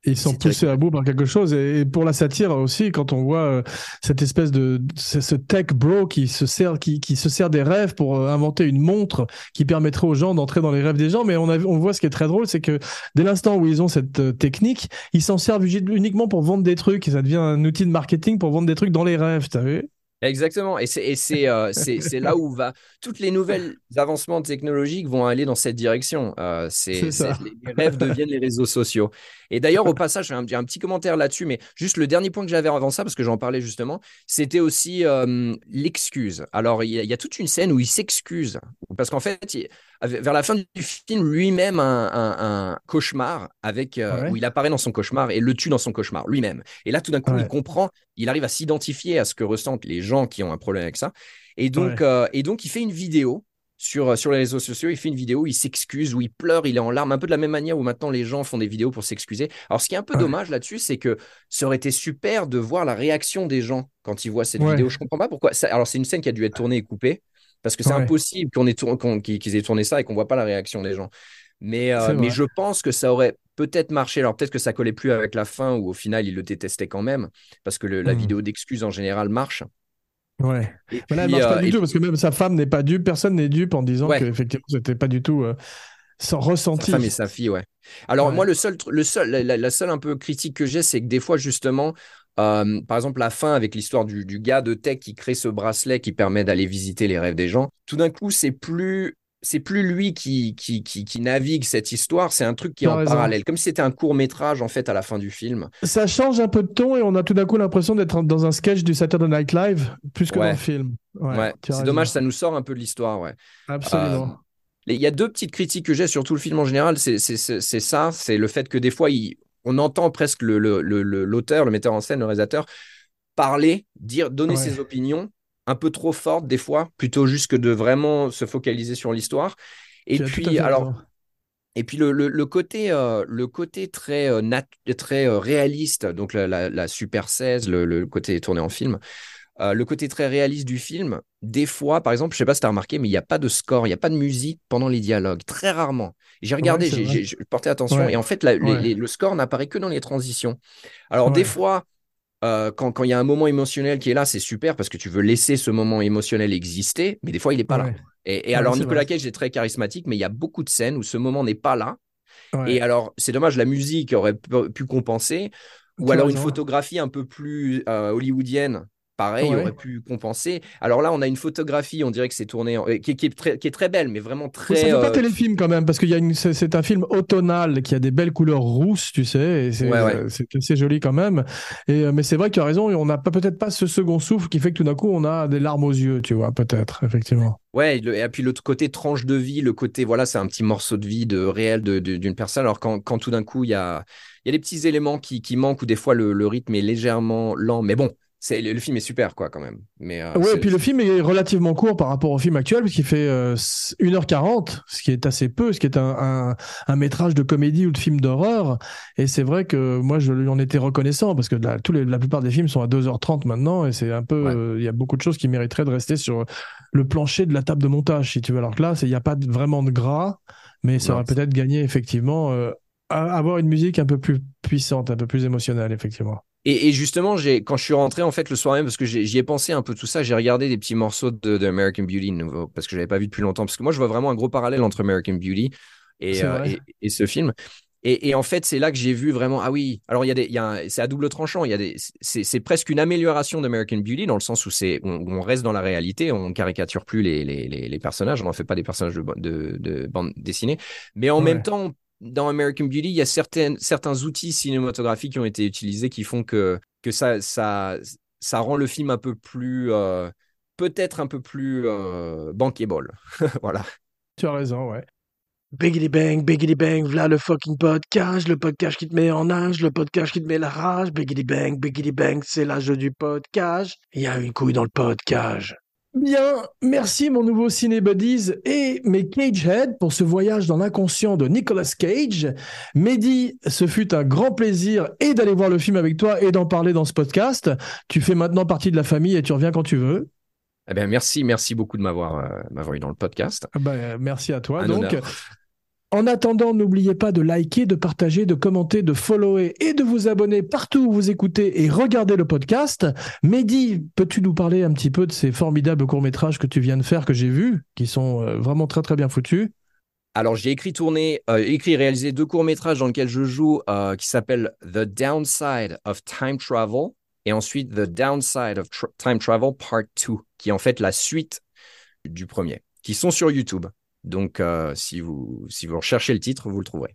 Speaker 2: Ils sont poussés à bout par quelque chose. Et, pour la satire aussi, quand on voit euh, cette espèce de ce tech bro qui se sert, qui, qui se sert des rêves pour euh, inventer une montre qui permettrait aux gens d'entrer dans les rêves des gens. Mais on, a, vu- on voit ce qui est très drôle, c'est que dès l'instant où ils ont cette technique, ils s'en servent uniquement pour vendre des trucs. Et ça devient un outil de marketing pour vendre des trucs dans les rêves, tu vu?
Speaker 3: Exactement. Et c'est euh, là où va toutes les nouvelles avancements technologiques vont aller dans cette direction. Euh, c'est les rêves deviennent les réseaux sociaux. Et d'ailleurs au passage, j'ai un, petit commentaire là-dessus, mais juste le dernier point que j'avais avant ça parce que j'en parlais justement, c'était aussi euh, l'excuse. Alors il y, y a toute une scène où il s'excuse parce qu'en fait, il- vers la fin du film, lui-même a un, un- un cauchemar avec euh,
Speaker 2: Ouais?
Speaker 3: où il apparaît dans son cauchemar et le tue dans son cauchemar lui-même. Et là tout d'un coup,
Speaker 2: Ouais.
Speaker 3: il comprend, il arrive à s'identifier à ce que ressentent les gens qui ont un problème avec ça. Et donc,
Speaker 2: Ouais.
Speaker 3: euh, et donc il fait une vidéo sur, euh, sur les réseaux sociaux, il fait une vidéo, il s'excuse, où il pleure, il est en larmes, un peu de la même manière où maintenant les gens font des vidéos pour s'excuser. Alors, ce qui est un peu
Speaker 2: Ouais.
Speaker 3: dommage là-dessus, c'est que ça aurait été super de voir la réaction des gens quand ils voient cette
Speaker 2: Ouais.
Speaker 3: vidéo. Je comprends pas pourquoi. ça- alors, c'est une scène qui a dû être tournée et coupée. Parce que c'est
Speaker 2: Ouais.
Speaker 3: impossible qu'on ait tour- qu'on- qu'ils aient tourné ça et qu'on voit pas la réaction des gens. Mais, euh, mais je pense que ça aurait peut-être marché. Alors peut-être que ça collait plus avec la fin ou au final ils le détestaient quand même parce que le- la
Speaker 2: Mhm.
Speaker 3: vidéo d'excuses en général marche.
Speaker 2: Ouais.
Speaker 3: Et
Speaker 2: Mais là, elle marche pas
Speaker 3: euh,
Speaker 2: du tout parce que même sa femme n'est pas dupe, personne n'est dupe en disant
Speaker 3: Ouais.
Speaker 2: qu'effectivement, c'était pas du tout euh, sans
Speaker 3: Sa
Speaker 2: ressenti.
Speaker 3: femme et sa fille, ouais. Alors
Speaker 2: Ouais.
Speaker 3: moi, le seul, le seul, la- la seule un peu critique que j'ai, c'est que des fois justement, euh, par exemple la fin avec l'histoire du, du gars de tech qui crée ce bracelet qui permet d'aller visiter les rêves des gens. Tout d'un coup, c'est plus, c'est plus lui qui, qui, qui, qui navigue cette histoire, c'est un truc qui est en
Speaker 2: raison.
Speaker 3: parallèle, comme si c'était un court métrage en fait à la fin du film.
Speaker 2: Ça change un peu de ton et on a tout d'un coup l'impression d'être dans un sketch du Saturday Night Live plus que
Speaker 3: Ouais.
Speaker 2: dans le film. Ouais,
Speaker 3: c'est dommage, ça nous sort un peu de l'histoire, ouais.
Speaker 2: Absolument.
Speaker 3: Euh, Il y a deux petites critiques que j'ai sur tout le film en général, c'est ça, c'est le fait que des fois, il- on entend presque le- le- le- le- l'auteur, le, metteur en scène, le réalisateur, parler, dire, donner
Speaker 2: Ouais.
Speaker 3: ses opinions, un peu trop fortes des fois, plutôt juste que de vraiment se focaliser sur l'histoire. Et puis, alors, et puis le, le- le côté, euh, le côté très, euh, nat- très euh, réaliste, donc la, la- la Super 16, le, le côté tourné en film, euh, le côté très réaliste du film, des fois, par exemple, je sais pas si tu as remarqué, mais il n'y a pas de score, il n'y a pas de musique pendant les dialogues, très rarement. J'ai regardé, j'ai porté attention,
Speaker 2: Ouais.
Speaker 3: et en fait, la- les-
Speaker 2: Ouais.
Speaker 3: les- le score n'apparaît que dans les transitions. Alors, des fois, euh, quand quand il y a un moment émotionnel qui est là, c'est super parce que tu veux laisser ce moment émotionnel exister, mais des fois, il n'est pas là. Et, alors, Nicolas. Cage est très charismatique, mais il y a beaucoup de scènes où ce moment n'est pas là. Et alors, c'est dommage, la musique aurait pu compenser, ou alors une photographie un peu plus euh, hollywoodienne. Pareil,
Speaker 2: Ouais.
Speaker 3: aurait pu compenser. Alors là, on a une photographie, on dirait que c'est tourné, en- euh, qui, qui est très, qui est très belle, mais vraiment très.
Speaker 2: ça fait pas
Speaker 3: euh,
Speaker 2: téléfilm quand même, parce une, c'est, un film automnal qui a des belles couleurs rousses, tu sais, et c'est,
Speaker 3: Ouais, ouais.
Speaker 2: euh, c'est assez joli quand même. Et, mais c'est vrai que tu as raison, on n'a peut-être pas ce second souffle qui fait que tout d'un coup on a des larmes aux yeux, tu vois, peut-être, effectivement.
Speaker 3: Ouais, et puis l'autre côté tranche de vie, le côté, voilà, c'est un petit morceau de vie de réel de- de- d'une personne. Alors quand, quand tout d'un coup, il y a, y a des petits éléments qui, qui manquent ou des fois le, le rythme est légèrement lent. Mais bon, c'est, le, film est super, quoi, quand même. Mais, euh,
Speaker 2: Ouais, et puis le film est relativement court par rapport au film actuel, puisqu'il fait euh, 1h40, ce qui est assez peu, ce qui est un, un, un métrage de comédie ou de film d'horreur. Et c'est vrai que moi, je lui en étais reconnaissant, parce que la, tous les, la plupart des films sont à 2h30 maintenant, et c'est un peu.
Speaker 3: Ouais.
Speaker 2: euh, Il y a beaucoup de choses qui mériteraient de rester sur le plancher de la table de montage, si tu veux. Alors que là, il n'y a pas de- vraiment de gras, mais ça aurait peut-être gagné, effectivement, euh, à avoir une musique un peu plus puissante, un peu plus émotionnelle, effectivement.
Speaker 3: Et, et justement, quand je suis rentré en fait le soir même, parce que j'y ai pensé un peu tout ça, j'ai regardé des petits morceaux de, de American Beauty nouveau, parce que je l'avais pas vu depuis longtemps. Parce que moi, je vois vraiment un gros parallèle entre American Beauty et, euh,
Speaker 2: vrai.
Speaker 3: et, et ce film. Et, et en fait, c'est là que j'ai vu vraiment. Ah oui, alors il y a des, c'est à double tranchant. Il y a des, c'est, presque une amélioration d'American Beauty dans le sens où c'est, on, on reste dans la réalité, on caricature plus les, les, les, les personnages, on n'en fait pas des personnages de, de, de bande dessinée, mais en
Speaker 2: Ouais.
Speaker 3: même temps. Dans American Beauty, il y a certaines, certains outils cinématographiques qui ont été utilisés qui font que, que ça, ça, ça rend le film un peu plus, euh, peut-être un peu plus euh, bankable. voilà.
Speaker 2: Tu as raison, ouais. Biggity bang, biggity bang, v'là le fucking podcast, le podcast qui te met en âge, le podcast qui te met la rage, biggity bang, biggity bang, c'est l'âge du podcast. Il y a une couille dans le podcast. Bien, merci mon nouveau Ciné Buddies et mes Cagehead pour ce voyage dans l'inconscient de Nicolas Cage. Mehdi, ce fut un grand plaisir et d'aller voir le film avec toi et d'en parler dans ce podcast. Tu fais maintenant partie de la famille et tu reviens quand tu veux.
Speaker 3: Eh bien, merci, merci beaucoup de m'avoir euh, m'avoir eu dans le podcast.
Speaker 2: Ah ben, merci à toi.
Speaker 3: Un
Speaker 2: Donc,
Speaker 3: honneur.
Speaker 2: En attendant, n'oubliez pas de liker, de partager, de commenter, de follower et de vous abonner partout où vous écoutez et regardez le podcast. Mehdi, peux-tu nous parler un petit peu de ces formidables courts-métrages que tu viens de faire, que j'ai vus, qui sont euh, vraiment très très bien foutus?
Speaker 3: Alors, j'ai écrit, tourné, euh, écrit réalisé deux courts-métrages dans lesquels je joue euh, qui s'appellent The Downside of Time Travel et ensuite The Downside of Time Travel Part 2, qui est en fait la suite du premier, qui sont sur YouTube. Donc, euh, si, vous, si vous recherchez le titre, vous le trouverez.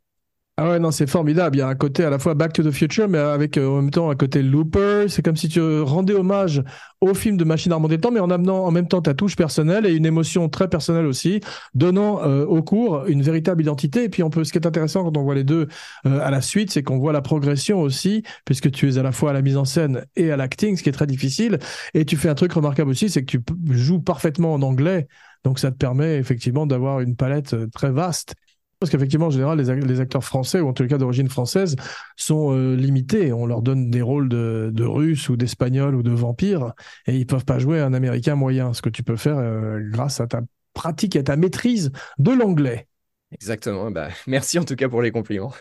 Speaker 2: Ah ouais, non, c'est formidable. Il y a un côté à la fois Back to the Future, mais avec euh, en même temps un côté Looper. C'est comme si tu rendais hommage au film de Machine à remonter le temps, mais en amenant en même temps ta touche personnelle et une émotion très personnelle aussi, donnant euh, au cours une véritable identité. Et puis on peut, ce qui est intéressant quand on voit les deux à la suite, c'est qu'on voit la progression aussi, puisque tu es à la fois à la mise en scène et à l'acting, ce qui est très difficile. Et tu fais un truc remarquable aussi, c'est que tu joues parfaitement en anglais. Donc ça te permet effectivement d'avoir une palette euh, très vaste. Parce qu'effectivement, en général, les, ac- les acteurs français, ou en tout cas d'origine française, sont euh, limités. On leur donne des rôles de, de Russes ou d'Espagnols ou de vampires, et ils peuvent pas jouer un Américain moyen. Ce que tu peux faire euh, grâce à ta pratique et à ta maîtrise de l'anglais.
Speaker 3: Exactement. Bah, merci en tout cas pour les compliments.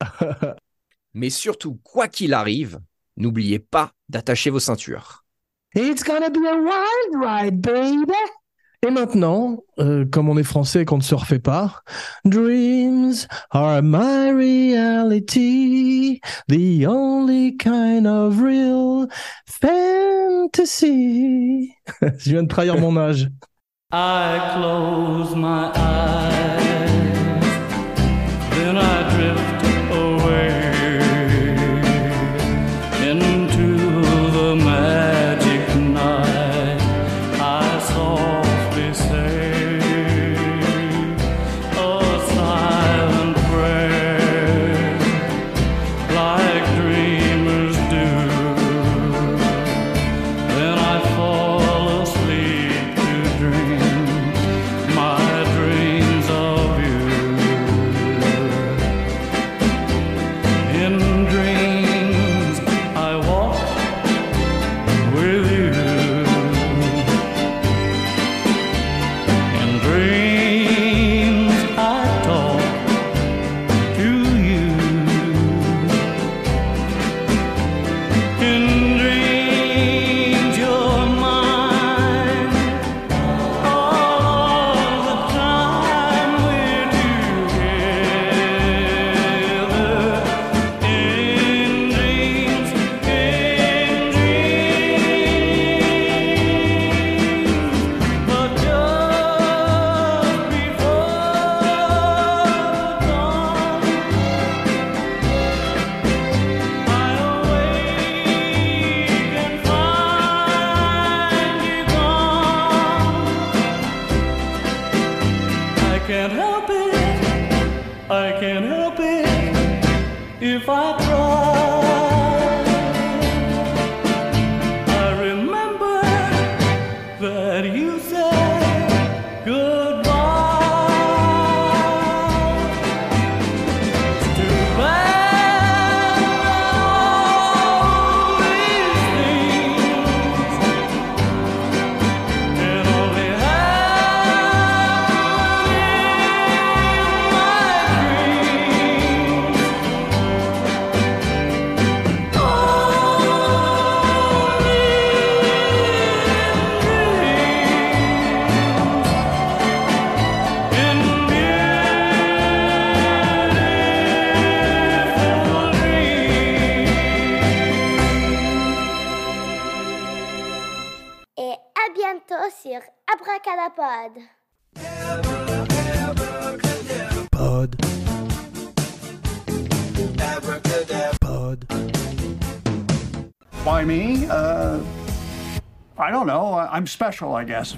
Speaker 3: Mais surtout, quoi qu'il arrive, n'oubliez pas d'attacher vos ceintures.
Speaker 4: It's gonna be a wild ride, baby.
Speaker 2: Et maintenant, euh, comme on est français et qu'on ne se refait pas, Dreams are my reality, the only kind of real fantasy. Je viens de trahir mon âge.
Speaker 8: I close my eyes,
Speaker 1: I'm special, I guess.